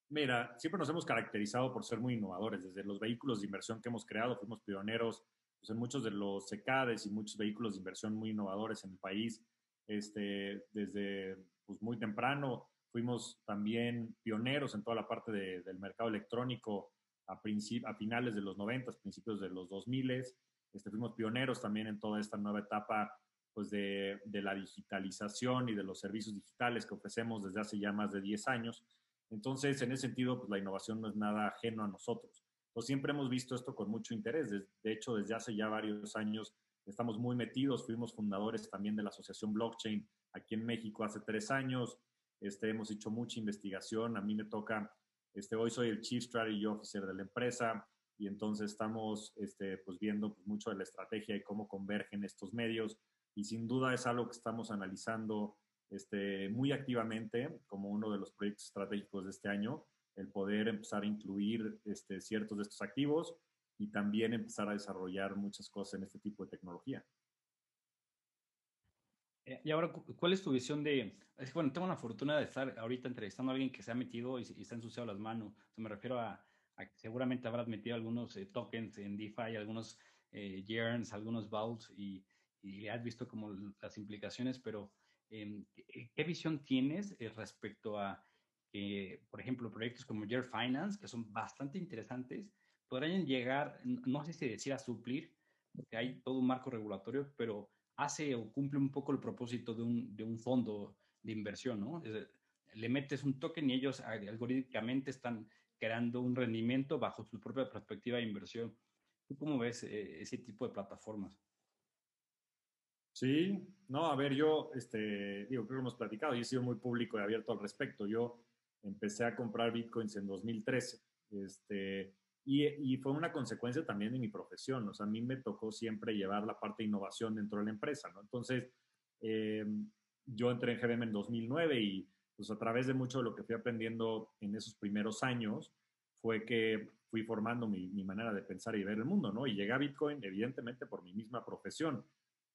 Mira, siempre nos hemos caracterizado por ser muy innovadores. Desde los vehículos de inversión que hemos creado, fuimos pioneros pues, en muchos de los CECADES y muchos vehículos de inversión muy innovadores en el país. Este, desde pues, muy temprano fuimos también pioneros en toda la parte del mercado electrónico a, a finales de los 90, principios de los 2000. Este, fuimos pioneros también en toda esta nueva etapa pues, de, de la digitalización y de los servicios digitales que ofrecemos desde hace ya más de 10 años. Entonces, en ese sentido, pues la innovación no es nada ajeno a nosotros. Pues siempre hemos visto esto con mucho interés. De hecho, desde hace ya varios años estamos muy metidos. Fuimos fundadores también de la Asociación Blockchain aquí en México hace tres años. Este, hemos hecho mucha investigación. A mí me toca, este, hoy soy el Chief Strategy Officer de la empresa y entonces estamos este, pues viendo pues, mucho de la estrategia y cómo convergen estos medios. Y sin duda es algo que estamos analizando este, muy activamente como uno de los proyectos estratégicos de este año, el poder empezar a incluir este, ciertos de estos activos y también empezar a desarrollar muchas cosas en este tipo de tecnología. Eh, y ahora, ¿cuál es tu visión de... Es, bueno, tengo la fortuna de estar ahorita entrevistando a alguien que se ha metido y, y se ha ensuciado las manos. O me refiero a, que seguramente habrás metido algunos eh, tokens en DeFi, algunos eh, yearns, algunos vaults y, y has visto como las implicaciones, pero Em, ¿qué visión tienes eh, respecto a, por ejemplo, proyectos como Year Finance, que son bastante interesantes, podrían llegar, no sé si decir a suplir, porque hay todo un marco regulatorio, pero hace o cumple un poco el propósito de un, de un fondo de inversión, ¿no? le metes un token y ellos algorítmicamente están creando un rendimiento bajo su propia perspectiva de inversión. ¿Tú cómo ves eh, ese tipo de plataformas? Sí, no, a ver, yo, este, digo, creo que hemos platicado y he sido muy público y abierto al respecto. Yo empecé a comprar bitcoins en 2013, este, y, fue una consecuencia también de mi profesión. O sea, a mí me tocó siempre llevar la parte de innovación dentro de la empresa, ¿no? Entonces, eh, yo entré en GBM en 2009 y pues a través de mucho de lo que fui aprendiendo en esos primeros años fue que fui formando mi, mi manera de pensar y ver el mundo, ¿no? Y llegué a Bitcoin evidentemente por mi misma profesión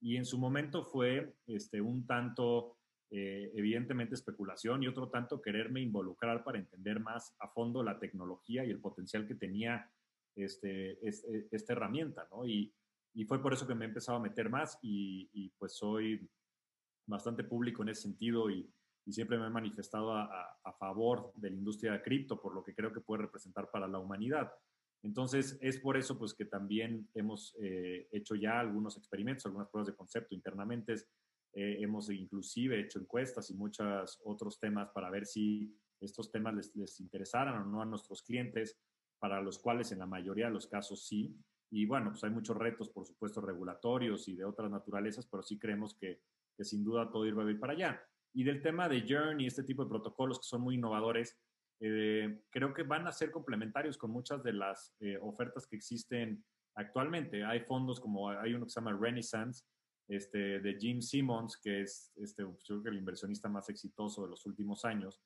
y en su momento fue este, un tanto, eh, evidentemente, especulación y otro tanto quererme involucrar para entender más a fondo la tecnología y el potencial que tenía este, este esta herramienta, ¿no? Y, y, fue por eso que me he empezado a meter más y, y pues soy bastante público en ese sentido y, y siempre me he manifestado a, a, favor de la industria de cripto por lo que creo que puede representar para la humanidad. Entonces, es por eso pues, que también hemos eh, hecho ya algunos experimentos, algunas pruebas de concepto internamente. Eh, hemos inclusive hecho encuestas y muchos otros temas para ver si estos temas les, les interesaran o no a nuestros clientes, para los cuales en la mayoría de los casos sí. Y bueno, pues hay muchos retos, por supuesto, regulatorios y de otras naturalezas, pero sí creemos que, que sin duda todo ir va a ir para allá. Y del tema de Journey, este tipo de protocolos que son muy innovadores, eh, creo que van a ser complementarios con muchas de las eh, ofertas que existen actualmente. Hay fondos como hay uno que se llama Renaissance, este, de Jim Simmons, que es este, yo creo que el inversionista más exitoso de los últimos años,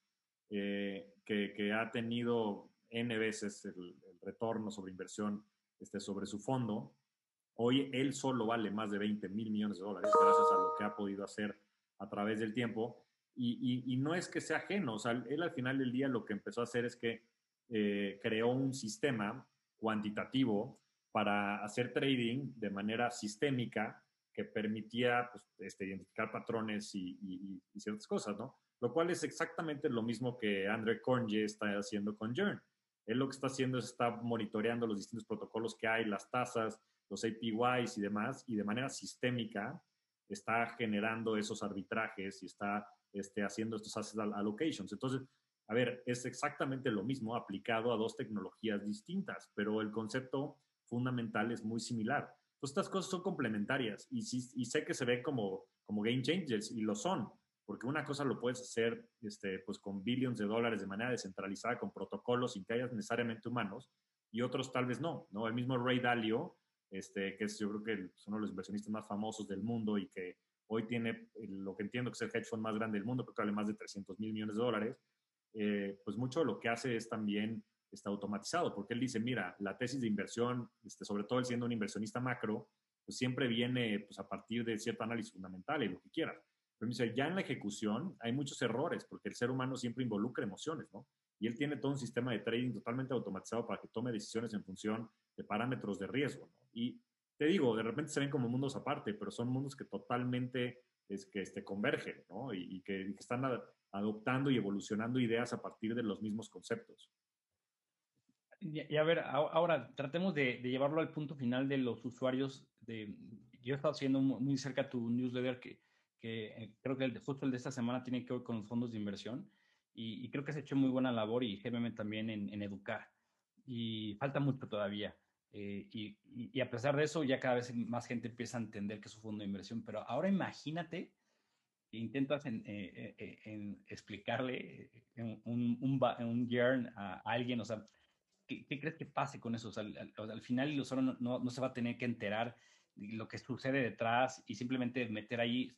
eh, que, que, ha tenido N veces el, el, retorno sobre inversión este, sobre su fondo. Hoy él solo vale más de 20 mil millones de dólares gracias a lo que ha podido hacer a través del tiempo. Y, no es que sea ajeno, o sea, él al final del día lo que empezó a hacer es que eh, creó un sistema cuantitativo para hacer trading de manera sistémica que permitía pues, este, identificar patrones y, ciertas cosas, ¿no? Lo cual es exactamente lo mismo que André Kornje está haciendo con Jern. Él lo que está haciendo es está monitoreando los distintos protocolos que hay, las tasas, los APYs y demás, y de manera sistémica está generando esos arbitrajes y está este, haciendo estos asset allocations. Entonces, a ver, es exactamente lo mismo aplicado a dos tecnologías distintas, pero el concepto fundamental es muy similar. Entonces, estas cosas son complementarias y, y sé que se ve como, como game changers y lo son, porque una cosa lo puedes hacer este, pues con billions de dólares de manera descentralizada, con protocolos sin que haya necesariamente humanos, y otros tal vez no, ¿no? El mismo Ray Dalio, este, que es yo creo que es uno de los inversionistas más famosos del mundo y que hoy tiene lo que entiendo que es el hedge fund más grande del mundo, porque vale más de 300 mil millones de dólares, eh, pues mucho de lo que hace es también está automatizado, porque él dice, mira, la tesis de inversión, este, sobre todo él siendo un inversionista macro, pues siempre viene pues, a partir de cierto análisis fundamental y lo que quieras. Pero dice, ya en la ejecución hay muchos errores, porque el ser humano siempre involucra emociones, ¿no? Y él tiene todo un sistema de trading totalmente automatizado para que tome decisiones en función de parámetros de riesgo, ¿no? Y te digo, de repente se ven como mundos aparte, pero son mundos que totalmente es que este, convergen, ¿no? Y, que, están adoptando y evolucionando ideas a partir de los mismos conceptos. Y, a ver, ahora tratemos de, llevarlo al punto final de los usuarios. De, yo he estado haciendo muy cerca tu newsletter que, que eh, creo que el, justo el de esta semana tiene que ver con los fondos de inversión y, creo que has hecho muy buena labor y GMM también en, educar. Y falta mucho todavía. Eh, y, y, a pesar de eso, ya cada vez más gente empieza a entender que es un fondo de inversión. Pero ahora imagínate intentas en, eh, en explicarle un, un, un, un yearn a alguien, o sea, ¿qué, crees que pase con eso? al, final el usuario no, se va a tener que enterar de lo que sucede detrás y simplemente meter ahí,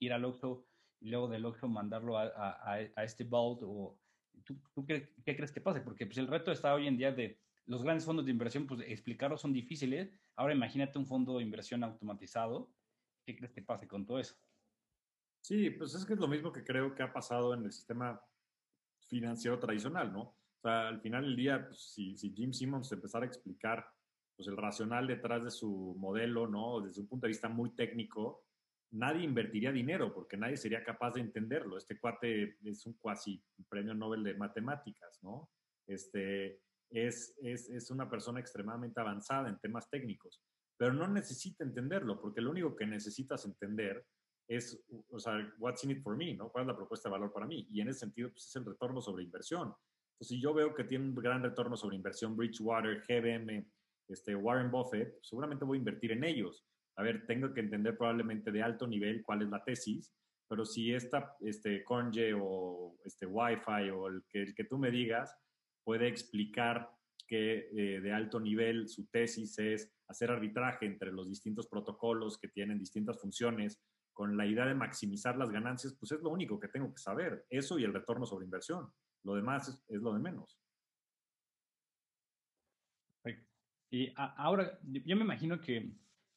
ir al Oxxo y luego del Oxxo mandarlo a, este Vault o ¿tú, qué, crees que pase? Porque pues, el reto está hoy en día de los grandes fondos de inversión, pues explicarlos son difíciles. Ahora imagínate un fondo de inversión automatizado. ¿Qué crees que pase con todo eso? Sí, pues es que es lo mismo que creo que ha pasado en el sistema financiero tradicional, ¿no? O sea, al final del día, pues, si, Jim Simmons empezara a explicar pues, el racional detrás de su modelo, ¿no? Desde un punto de vista muy técnico, nadie invertiría dinero porque nadie sería capaz de entenderlo. Este cuate es un cuasi premio Nobel de matemáticas, ¿no? Este, es, es, es una persona extremadamente avanzada en temas técnicos, pero no necesita entenderlo porque lo único que necesitas entender es, o sea, what's in it for me, ¿no? ¿Cuál es la propuesta de valor para mí? Y en ese sentido, pues es el retorno sobre inversión. Si yo veo que tiene un gran retorno sobre inversión Bridgewater, GBM, este, Warren Buffett, seguramente voy a invertir en ellos. A ver, tengo que entender probablemente de alto nivel cuál es la tesis, pero si esta, este, Conge o este, Wi-Fi o el que, el que tú me digas puede explicar que eh, de alto nivel su tesis es hacer arbitraje entre los distintos protocolos que tienen distintas funciones con la idea de maximizar las ganancias, pues es lo único que tengo que saber, eso y el retorno sobre inversión. Lo demás es, lo de menos. Y ahora, yo me imagino que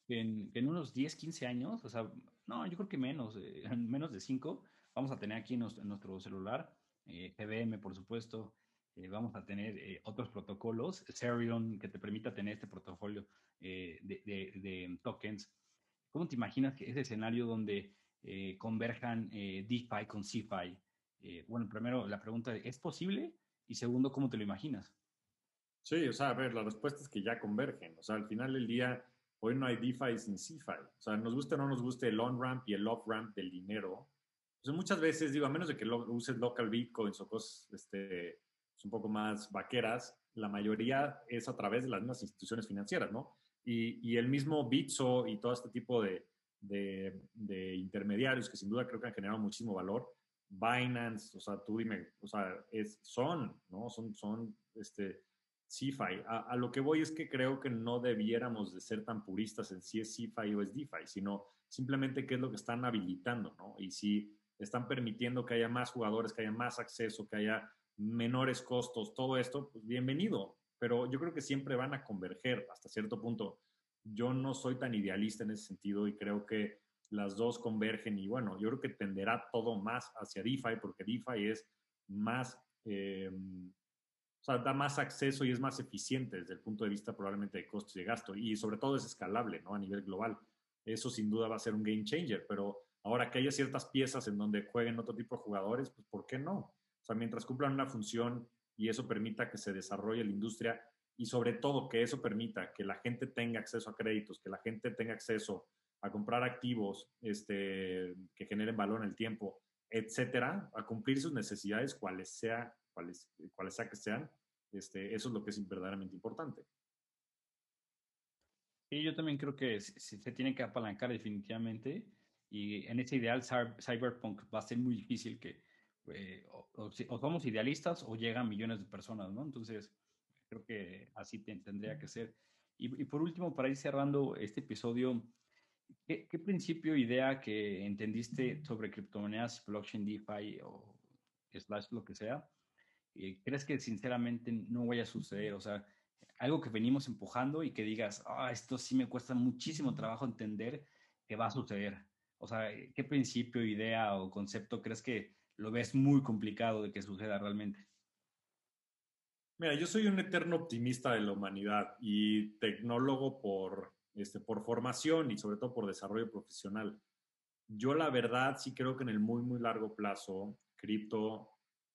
en, unos 10, 15 años, o sea, no, yo creo que menos, eh, menos de 5, vamos a tener aquí en nuestro, celular, eh, GBM, por supuesto, eh, vamos a tener eh, otros protocolos, Serion, que te permita tener este portafolio de, de, tokens. ¿Cómo te imaginas que ese escenario donde converjan DeFi con CeFi? Eh, bueno, primero la pregunta, ¿es posible? Y segundo, ¿cómo te lo imaginas? Sí, o sea, a ver, la respuesta es que ya convergen. O sea, al final del día, hoy no hay DeFi sin CeFi. O sea, nos guste o no nos guste el on-ramp y el off-ramp del dinero. Pues muchas veces, digo, a menos de que lo, uses local bitcoins o cosas este, pues, un poco más vaqueras, la mayoría es a través de las mismas instituciones financieras, ¿no? Y, y el mismo Bitso y todo este tipo de, de, de intermediarios que sin duda creo que han generado muchísimo valor, Binance, o sea, tú dime, o sea, es, son, ¿no? Son, son, este, CeFi. A, lo que voy es que creo que no debiéramos de ser tan puristas en si es CeFi o es DeFi, sino simplemente qué es lo que están habilitando, ¿no? Y si están permitiendo que haya más jugadores, que haya más acceso, que haya menores costos, todo esto, pues bienvenido. Pero yo creo que siempre van a converger hasta cierto punto. Yo no soy tan idealista en ese sentido y creo que las dos convergen y bueno, yo creo que tenderá todo más hacia DeFi porque DeFi es más, eh, o sea, da más acceso y es más eficiente desde el punto de vista probablemente de costos y de gasto y sobre todo es escalable, ¿no? A nivel global. Eso sin duda va a ser un game changer, pero ahora que haya ciertas piezas en donde jueguen otro tipo de jugadores, pues ¿por qué no? O sea, mientras cumplan una función y eso permita que se desarrolle la industria y sobre todo que eso permita que la gente tenga acceso a créditos, que la gente tenga acceso a comprar activos este, que generen valor en el tiempo, etcétera, a cumplir sus necesidades, cuales sea, cuales, cuales sea que sean, este, eso es lo que es verdaderamente importante. Sí, yo también creo que se, se tiene que apalancar definitivamente y en ese ideal cyberpunk va a ser muy difícil que eh, o, somos idealistas o llegan millones de personas, ¿no? Entonces, creo que así tendría que ser. Y, y, por último, para ir cerrando este episodio, ¿qué, ¿qué, principio, idea que entendiste sobre criptomonedas, blockchain, DeFi o slash lo que sea, eh, crees que sinceramente no vaya a suceder? O sea, algo que venimos empujando y que digas, ah, esto sí me cuesta muchísimo trabajo entender que va a suceder. O sea, ¿qué principio, idea o concepto crees que lo ves muy complicado de que suceda realmente? Mira, yo soy un eterno optimista de la humanidad y tecnólogo por, este, por formación y sobre todo por desarrollo profesional. Yo la verdad sí creo que en el muy, muy largo plazo, cripto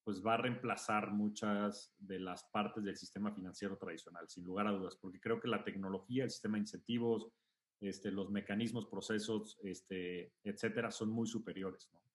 pues va a reemplazar muchas de las partes del sistema financiero tradicional, sin lugar a dudas, porque creo que la tecnología, el sistema de incentivos, este, los mecanismos, procesos, este, etcétera, son muy superiores, ¿no?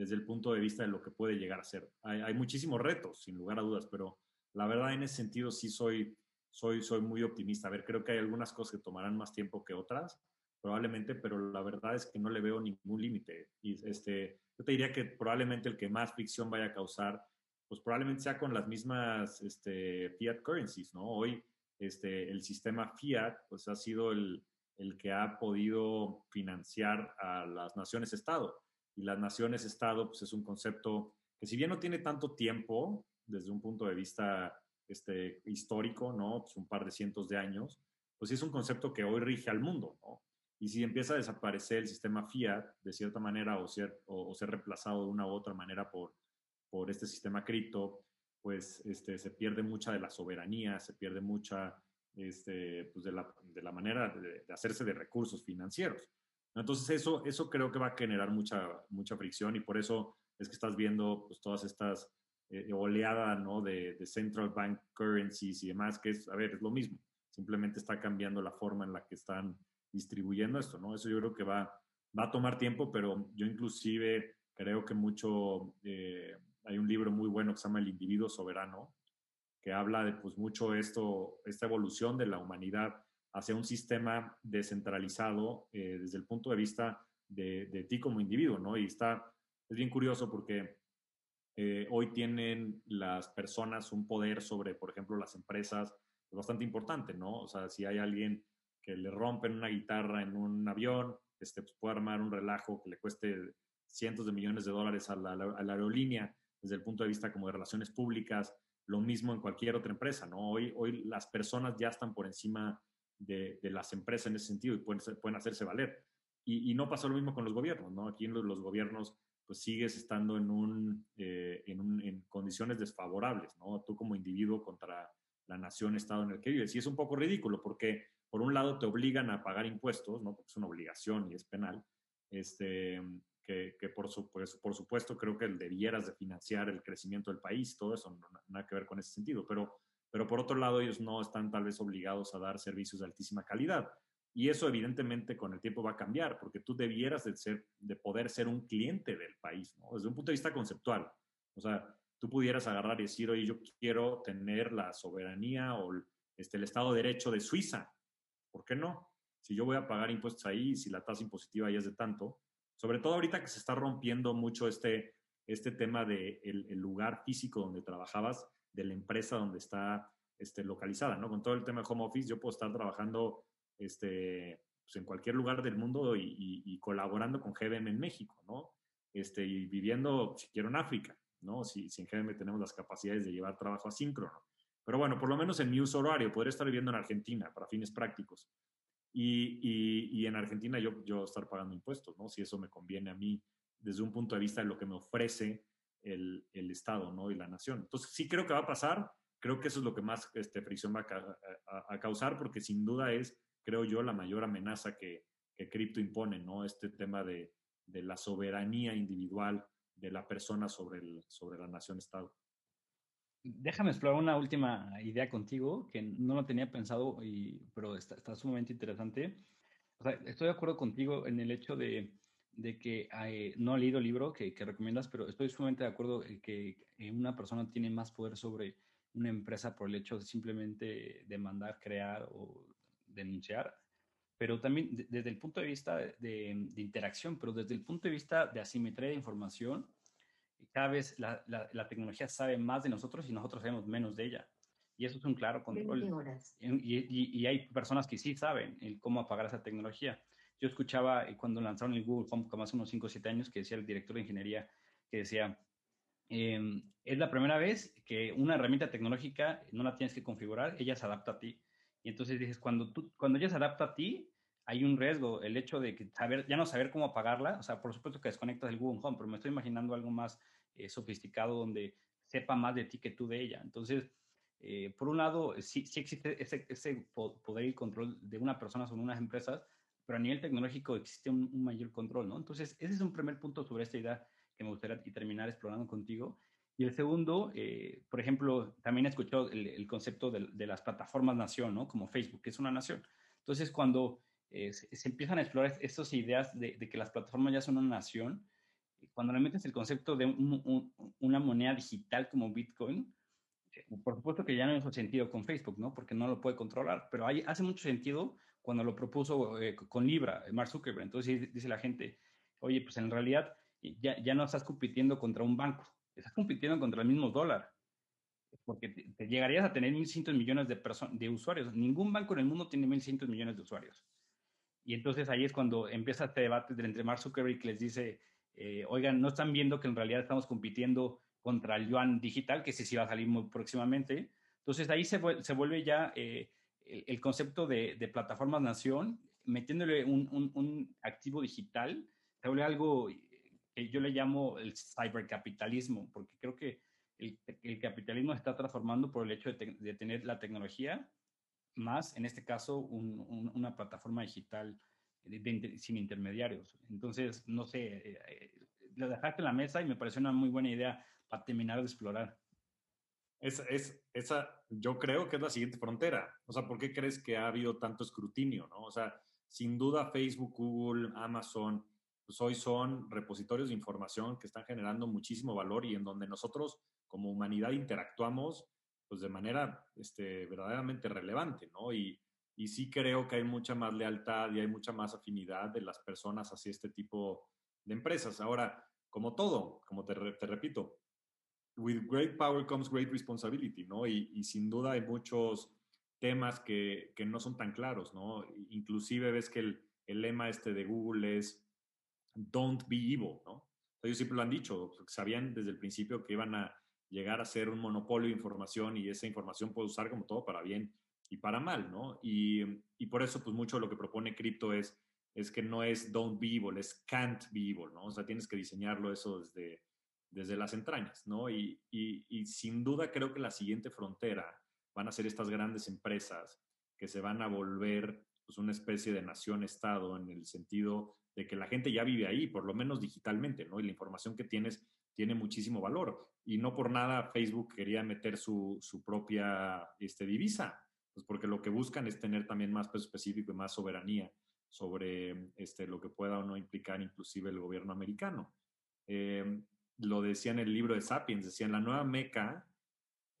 Desde el punto de vista de lo que puede llegar a ser. Hay, hay muchísimos retos, sin lugar a dudas, pero la verdad en ese sentido sí soy, soy, soy muy optimista. A ver, creo que hay algunas cosas que tomarán más tiempo que otras, probablemente, pero la verdad es que no le veo ningún límite. Y este, yo te diría que probablemente el que más fricción vaya a causar pues probablemente sea con las mismas este, fiat currencies, ¿no? Hoy este, el sistema fiat pues ha sido el, el que ha podido financiar a las naciones-estado. Y las naciones-estado pues es un concepto que si bien no tiene tanto tiempo desde un punto de vista este, histórico, ¿no? Pues un par de cientos de años, pues es un concepto que hoy rige al mundo, ¿no? Y si empieza a desaparecer el sistema fiat de cierta manera o ser, o ser reemplazado de una u otra manera por por este sistema cripto, pues este, se pierde mucha de la soberanía, se pierde mucha este, pues de, la, de la manera de, hacerse de recursos financieros. Entonces eso, eso creo que va a generar mucha, mucha fricción y por eso es que estás viendo pues, todas estas eh, oleadas ¿no? de, de, central bank currencies y demás, que es, a ver, es lo mismo, simplemente está cambiando la forma en la que están distribuyendo esto, ¿no? Eso yo creo que va, va a tomar tiempo, pero yo inclusive creo que mucho... Eh, hay un libro muy bueno que se llama El individuo soberano, que habla de pues mucho esto, esta evolución de la humanidad hacia un sistema descentralizado eh, desde el punto de vista de, ti como individuo, ¿no? Y está, es bien curioso porque eh, hoy tienen las personas un poder sobre, por ejemplo, las empresas, es bastante importante, ¿no? O sea, si hay alguien que le rompen una guitarra en un avión, este, pues puede armar un relajo que le cueste cientos de millones de dólares a la, a la aerolínea desde el punto de vista como de relaciones públicas, lo mismo en cualquier otra empresa, ¿no? Hoy, hoy las personas ya están por encima de, las empresas en ese sentido y pueden, pueden hacerse valer. Y, no pasa lo mismo con los gobiernos, ¿no? Aquí en los, gobiernos pues sigues estando en, un, eh, en, un, en, condiciones desfavorables, ¿no? Tú como individuo contra la nación, estado en el que vives. Y es un poco ridículo porque por un lado te obligan a pagar impuestos, ¿no? Porque es una obligación y es penal, este, que, por, pues, por supuesto creo que debieras de financiar el crecimiento del país, todo eso, no, nada que ver con ese sentido, pero, pero por otro lado ellos no están tal vez obligados a dar servicios de altísima calidad. Y eso evidentemente con el tiempo va a cambiar, porque tú debieras de, ser, de poder ser un cliente del país, ¿no? desde un punto de vista conceptual. O sea, tú pudieras agarrar y decir, oye, yo quiero tener la soberanía o este, el Estado de Derecho de Suiza. ¿Por qué no? Si yo voy a pagar impuestos ahí, si la tasa impositiva ya es de tanto, sobre todo ahorita que se está rompiendo mucho este, este tema del de el lugar físico donde trabajabas, de la empresa donde está este, localizada, ¿no? Con todo el tema de home office, yo puedo estar trabajando este, pues en cualquier lugar del mundo y, y, colaborando con GBM en México, ¿no? Este, y viviendo, si quiero, en África, ¿no? Si, si en GBM tenemos las capacidades de llevar trabajo asíncrono. Pero bueno, por lo menos en mi uso horario, podría estar viviendo en Argentina para fines prácticos y, y, en Argentina yo, yo estar pagando impuestos, ¿no? Si eso me conviene a mí desde un punto de vista de lo que me ofrece el, el Estado, ¿no? Y la nación. Entonces, sí creo que va a pasar, creo que eso es lo que más este, fricción va a, a, causar, porque sin duda es, creo yo, la mayor amenaza que, que cripto impone, ¿no? Este tema de, de la soberanía individual de la persona sobre, el, sobre la nación-estado. Déjame explorar una última idea contigo que no lo tenía pensado, y, pero está, está sumamente interesante. O sea, estoy de acuerdo contigo en el hecho de, de que hay, no he leído el libro que, que, recomiendas, pero estoy sumamente de acuerdo en que una persona tiene más poder sobre una empresa por el hecho de simplemente demandar, crear o denunciar, pero también desde el punto de vista de, de, interacción, pero desde el punto de vista de asimetría de información, cada vez la, la, tecnología sabe más de nosotros y nosotros sabemos menos de ella. Y eso es un claro control. Y, y, y, hay personas que sí saben el cómo apagar esa tecnología. Yo escuchaba cuando lanzaron el Google Home, como hace unos 5 o 7 años, que decía el director de ingeniería, que decía, em, es la primera vez que una herramienta tecnológica no la tienes que configurar, ella se adapta a ti. Y entonces dices, cuando, tú, cuando ella se adapta a ti, hay un riesgo, el hecho de que saber, ya no saber cómo apagarla, o sea, por supuesto que desconectas el Google Home, pero me estoy imaginando algo más eh, sofisticado donde sepa más de ti que tú de ella. Entonces, eh, por un lado, sí, sí existe ese, ese, poder y control de una persona sobre unas empresas, pero a nivel tecnológico existe un, mayor control, ¿no? Entonces, ese es un primer punto sobre esta idea que me gustaría terminar explorando contigo. Y el segundo, eh, por ejemplo, también he escuchado el, concepto de, las plataformas nación, ¿no? Como Facebook, que es una nación. Entonces, cuando eh, se, empiezan a explorar estas ideas de, que las plataformas ya son una nación, cuando le metes el concepto de una moneda digital como Bitcoin, eh, por supuesto que ya no hizo sentido con Facebook, ¿no? Porque no lo puede controlar, pero hay, hace mucho sentido cuando lo propuso eh, con Libra, Mark Zuckerberg. Entonces dice la gente, oye, pues en realidad ya, ya no estás compitiendo contra un banco, estás compitiendo contra el mismo dólar, porque te, llegarías a tener 1.100 millones de, de usuarios. Ningún banco en el mundo tiene 1.100 millones de usuarios. Y entonces ahí es cuando empieza este debate entre Mark Zuckerberg que les dice, eh, oigan, no están viendo que en realidad estamos compitiendo contra el yuan digital, que sí, sí va a salir muy próximamente. Entonces, ahí se, se vuelve ya eh, el, concepto de, plataformas nación, metiéndole un, activo digital, se vuelve algo que yo le llamo el cybercapitalismo, porque creo que el, el capitalismo está transformando por el hecho de, tener la tecnología, más en este caso una plataforma digital sin intermediarios. Entonces, no sé, eh, eh, lo dejaste en la mesa y me pareció una muy buena idea para terminar de explorar. Es, esa, yo creo que es la siguiente frontera. O sea, ¿por qué crees que ha habido tanto escrutinio? ¿no? O sea, sin duda Facebook, Google, Amazon, pues hoy son repositorios de información que están generando muchísimo valor y en donde nosotros como humanidad interactuamos pues de manera este, verdaderamente relevante, ¿no? Y, y sí creo que hay mucha más lealtad y hay mucha más afinidad de las personas hacia este tipo de empresas. Ahora, como todo, como te, te repito, with great power comes great responsibility, ¿no? Y, sin duda hay muchos temas que, que, no son tan claros, ¿no? Inclusive ves que el, el, lema este de Google es don't be evil, ¿no? Ellos siempre lo han dicho, sabían desde el principio que iban a llegar a ser un monopolio de información y esa información puede usar como todo para bien y para mal, ¿no? Y, y por eso, pues mucho de lo que propone cripto es, es que no es don't be evil, es can't be evil, ¿no? O sea, tienes que diseñarlo eso desde, desde las entrañas, ¿no? Y, y, sin duda creo que la siguiente frontera van a ser estas grandes empresas que se van a volver pues, una especie de nación-estado en el sentido de que la gente ya vive ahí, por lo menos digitalmente, ¿no? Y la información que tienes tiene muchísimo valor. Y no por nada Facebook quería meter su, su propia este, divisa, pues porque lo que buscan es tener también más peso específico y más soberanía sobre este, lo que pueda o no implicar inclusive el gobierno americano. Eh, lo decía en el libro de Sapiens, decían, la nueva meca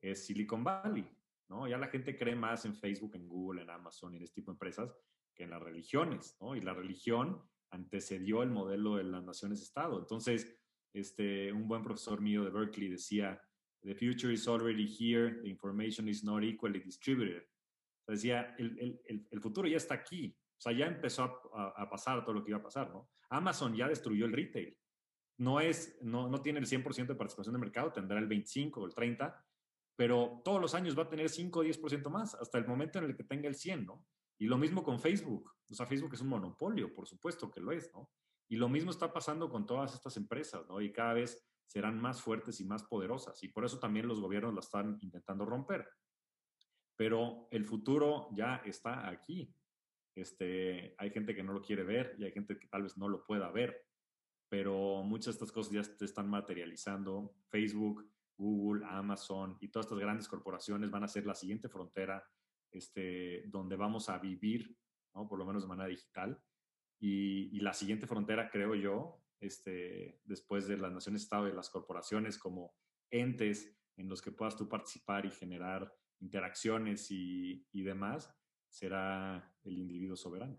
es Silicon Valley, ¿no? Ya la gente cree más en Facebook, en Google, en Amazon y en este tipo de empresas que en las religiones, ¿no? Y la religión antecedió el modelo de las naciones-estado. Entonces, este, un buen profesor mío de Berkeley decía, the future is already here, the information is not equally distributed. decía, el, el, el, futuro ya está aquí, o sea, ya empezó a, a, pasar todo lo que iba a pasar, ¿no? Amazon ya destruyó el retail no, es, no, no tiene el 100% de participación de mercado, tendrá el 25 o el 30, pero todos los años va a tener 5 o 10% más, hasta el momento en el que tenga el 100, ¿no? Y lo mismo con Facebook. O sea, Facebook es un monopolio, por supuesto que lo es, ¿no? Y lo mismo está pasando con todas estas empresas, ¿no? Y cada vez serán más fuertes y más poderosas. Y por eso también los gobiernos la están intentando romper. Pero el futuro ya está aquí. Este, hay gente que no lo quiere ver y hay gente que tal vez no lo pueda ver pero muchas de estas cosas ya se están materializando. Facebook, Google, Amazon y todas estas grandes corporaciones van a ser la siguiente frontera este, donde vamos a vivir, ¿no? por lo menos de manera digital. Y, y la siguiente frontera, creo yo, este, después de las naciones-estado y las corporaciones como entes en los que puedas tú participar y generar interacciones y, y demás, será el individuo soberano.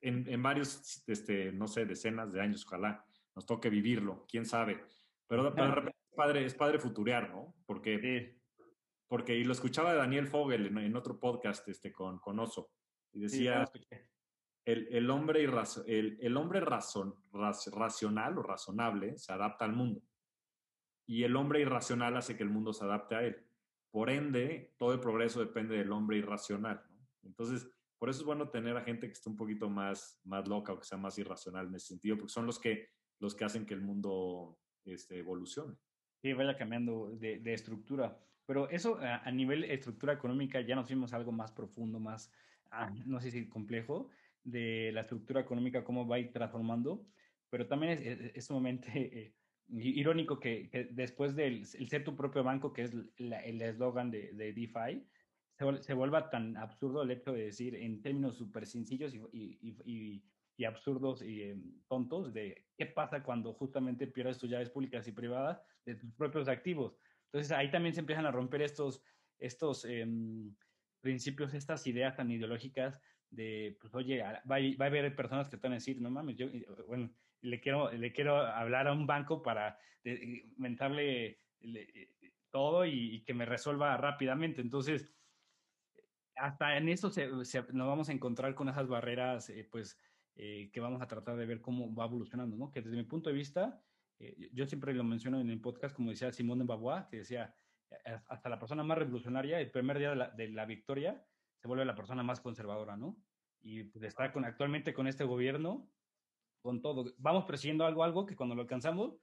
En, en varios, este, no sé, decenas de años, ojalá, nos toque vivirlo, quién sabe. Pero, de repente es padre, es padre futurear, ¿no? Porque, porque y lo escuchaba Daniel Fogel en, otro podcast este, con, con Oso, y decía, el, hombre, el, el hombre razon, racional o razonable se adapta al mundo y el hombre irracional hace que el mundo se adapte a él. Por ende, todo el progreso depende del hombre irracional. Entonces, por eso es bueno tener a gente que esté un poquito más, más loca o que sea más irracional en ese sentido, porque son los que, los que hacen que el mundo este, evolucione. Sí, vaya cambiando de, de estructura. Pero eso a, a, nivel estructura económica ya nos fuimos algo más profundo, más, ah, no sé si complejo, de la estructura económica, cómo va a ir transformando. Pero también es, es, sumamente eh, irónico que, que, después del el ser tu propio banco, que es el eslogan de, de, DeFi, se, se, vuelva tan absurdo el hecho de decir en términos súper sencillos y, y, y, y, absurdos y eh, tontos de qué pasa cuando justamente pierdes tus llaves públicas y privadas de tus propios activos. Entonces ahí también se empiezan a romper estos, estos eh, principios, estas ideas tan ideológicas de, pues, oye, va, va, a haber personas que están a decir, no mames, yo, bueno, le quiero, le quiero hablar a un banco para inventarle todo y, y, que me resuelva rápidamente. Entonces, hasta en eso se, se, nos vamos a encontrar con esas barreras, eh, pues, eh, que vamos a tratar de ver cómo va evolucionando, ¿no? Que desde mi punto de vista, eh, yo siempre lo menciono en el podcast, como decía Simón de Beauvoir, que decía, hasta la persona más revolucionaria, el primer día de la, de la victoria, se vuelve la persona más conservadora, ¿no? Y pues, está con, actualmente con este gobierno, con todo. Vamos persiguiendo algo, algo que cuando lo alcanzamos,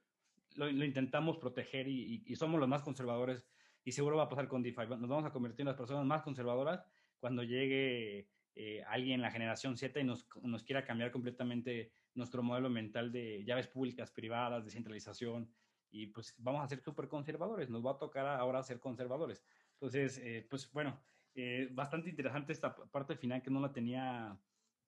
lo, lo intentamos proteger y, y, y, somos los más conservadores. Y seguro va a pasar con DeFi. Nos vamos a convertir en las personas más conservadoras cuando llegue eh, alguien en la generación Z y nos, nos, quiera cambiar completamente nuestro modelo mental de llaves públicas, privadas, descentralización. Y pues vamos a ser súper conservadores. Nos va a tocar ahora ser conservadores. Entonces, eh, pues bueno, eh, bastante interesante esta parte final que no la tenía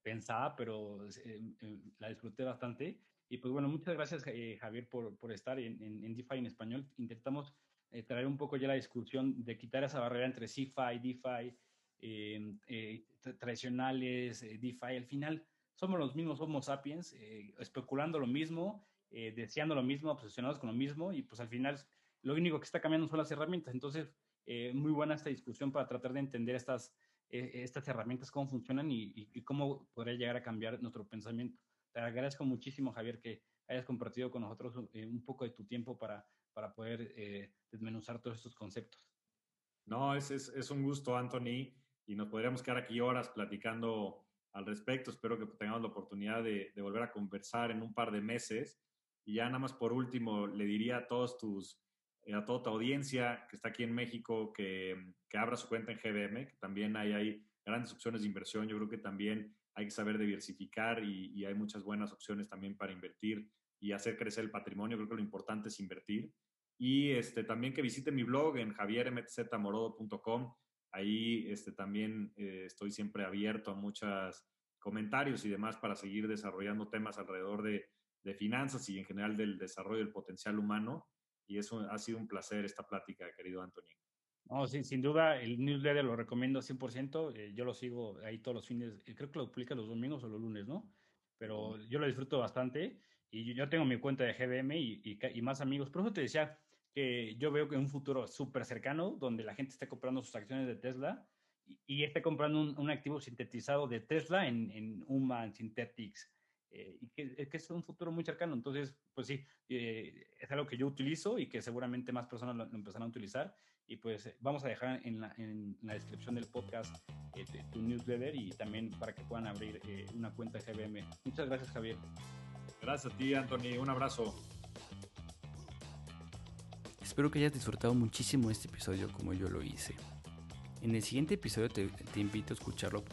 pensada, pero eh, eh, la disfruté bastante. Y pues bueno, muchas gracias eh, Javier por, por estar en, en, en, DeFi en español. Intentamos traer un poco ya la discusión de quitar esa barrera entre CeFi, DeFi, tradicionales, DeFi. Al final somos los mismos Homo sapiens, especulando lo mismo, deseando lo mismo, obsesionados con lo mismo y pues al final lo único que está cambiando son las herramientas. Entonces, muy buena esta discusión para tratar de entender estas eh, estas herramientas, cómo funcionan y, cómo podría llegar a cambiar nuestro pensamiento. Te agradezco muchísimo, Javier, que hayas compartido con nosotros eh, un poco de tu tiempo para, para poder eh, desmenuzar todos estos conceptos. No, es, es, un gusto, Anthony, y nos podríamos quedar aquí horas platicando al respecto. Espero que tengamos la oportunidad de, de volver a conversar en un par de meses. Y ya nada más por último, le diría a todos tus eh, a toda tu audiencia que está aquí en México que, que abra su cuenta en GBM, que también hay, hay, grandes opciones de inversión. Yo creo que también hay que saber diversificar y, y, hay muchas buenas opciones también para invertir y hacer crecer el patrimonio. Creo que lo importante es invertir. Y este, también que visite mi blog en javiermtzmorodo.com. Ahí este, también eh, estoy siempre abierto a muchos comentarios y demás para seguir desarrollando temas alrededor de, de finanzas y en general del desarrollo del potencial humano y eso ha sido un placer esta plática, querido Antonio. No, sí, sin duda, el newsletter lo recomiendo 100%. Eh, yo lo sigo ahí todos los fines. Eh, creo que lo publica los domingos o los lunes, ¿no? Pero yo lo disfruto bastante y yo tengo mi cuenta de GBM y, y, y más amigos. Por eso te decía que yo veo que en un futuro súper cercano, donde la gente esté comprando sus acciones de Tesla y, y esté comprando un, un, activo sintetizado de Tesla en, en Human Synthetics eh, y que, que, es un futuro muy cercano. Entonces, pues sí, eh, es algo que yo utilizo y que seguramente más personas lo, lo empezarán a utilizar. Y pues eh, vamos a dejar en la, en la descripción del podcast eh, tu newsletter y también para que puedan abrir eh, una cuenta GBM. Muchas gracias, Javier. Gracias a ti, Anthony. Un abrazo. Espero que hayas disfrutado muchísimo este episodio como yo lo hice. En el siguiente episodio te, te invito a escucharlo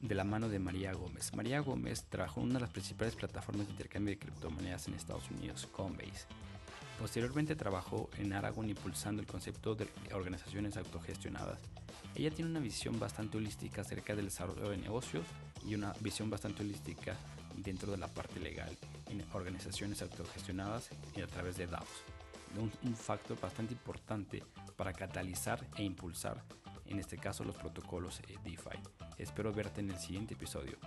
de la mano de María Gómez. María Gómez trabajó en una de las principales plataformas de intercambio de criptomonedas en Estados Unidos, Coinbase. Posteriormente trabajó en Aragon impulsando el concepto de organizaciones autogestionadas. Ella tiene una visión bastante holística acerca del desarrollo de negocios y una visión bastante holística dentro de la parte legal en organizaciones autogestionadas y a través de DAOs. Un, factor bastante importante para catalizar e impulsar en este caso los protocolos DeFi. Espero verte en el siguiente episodio.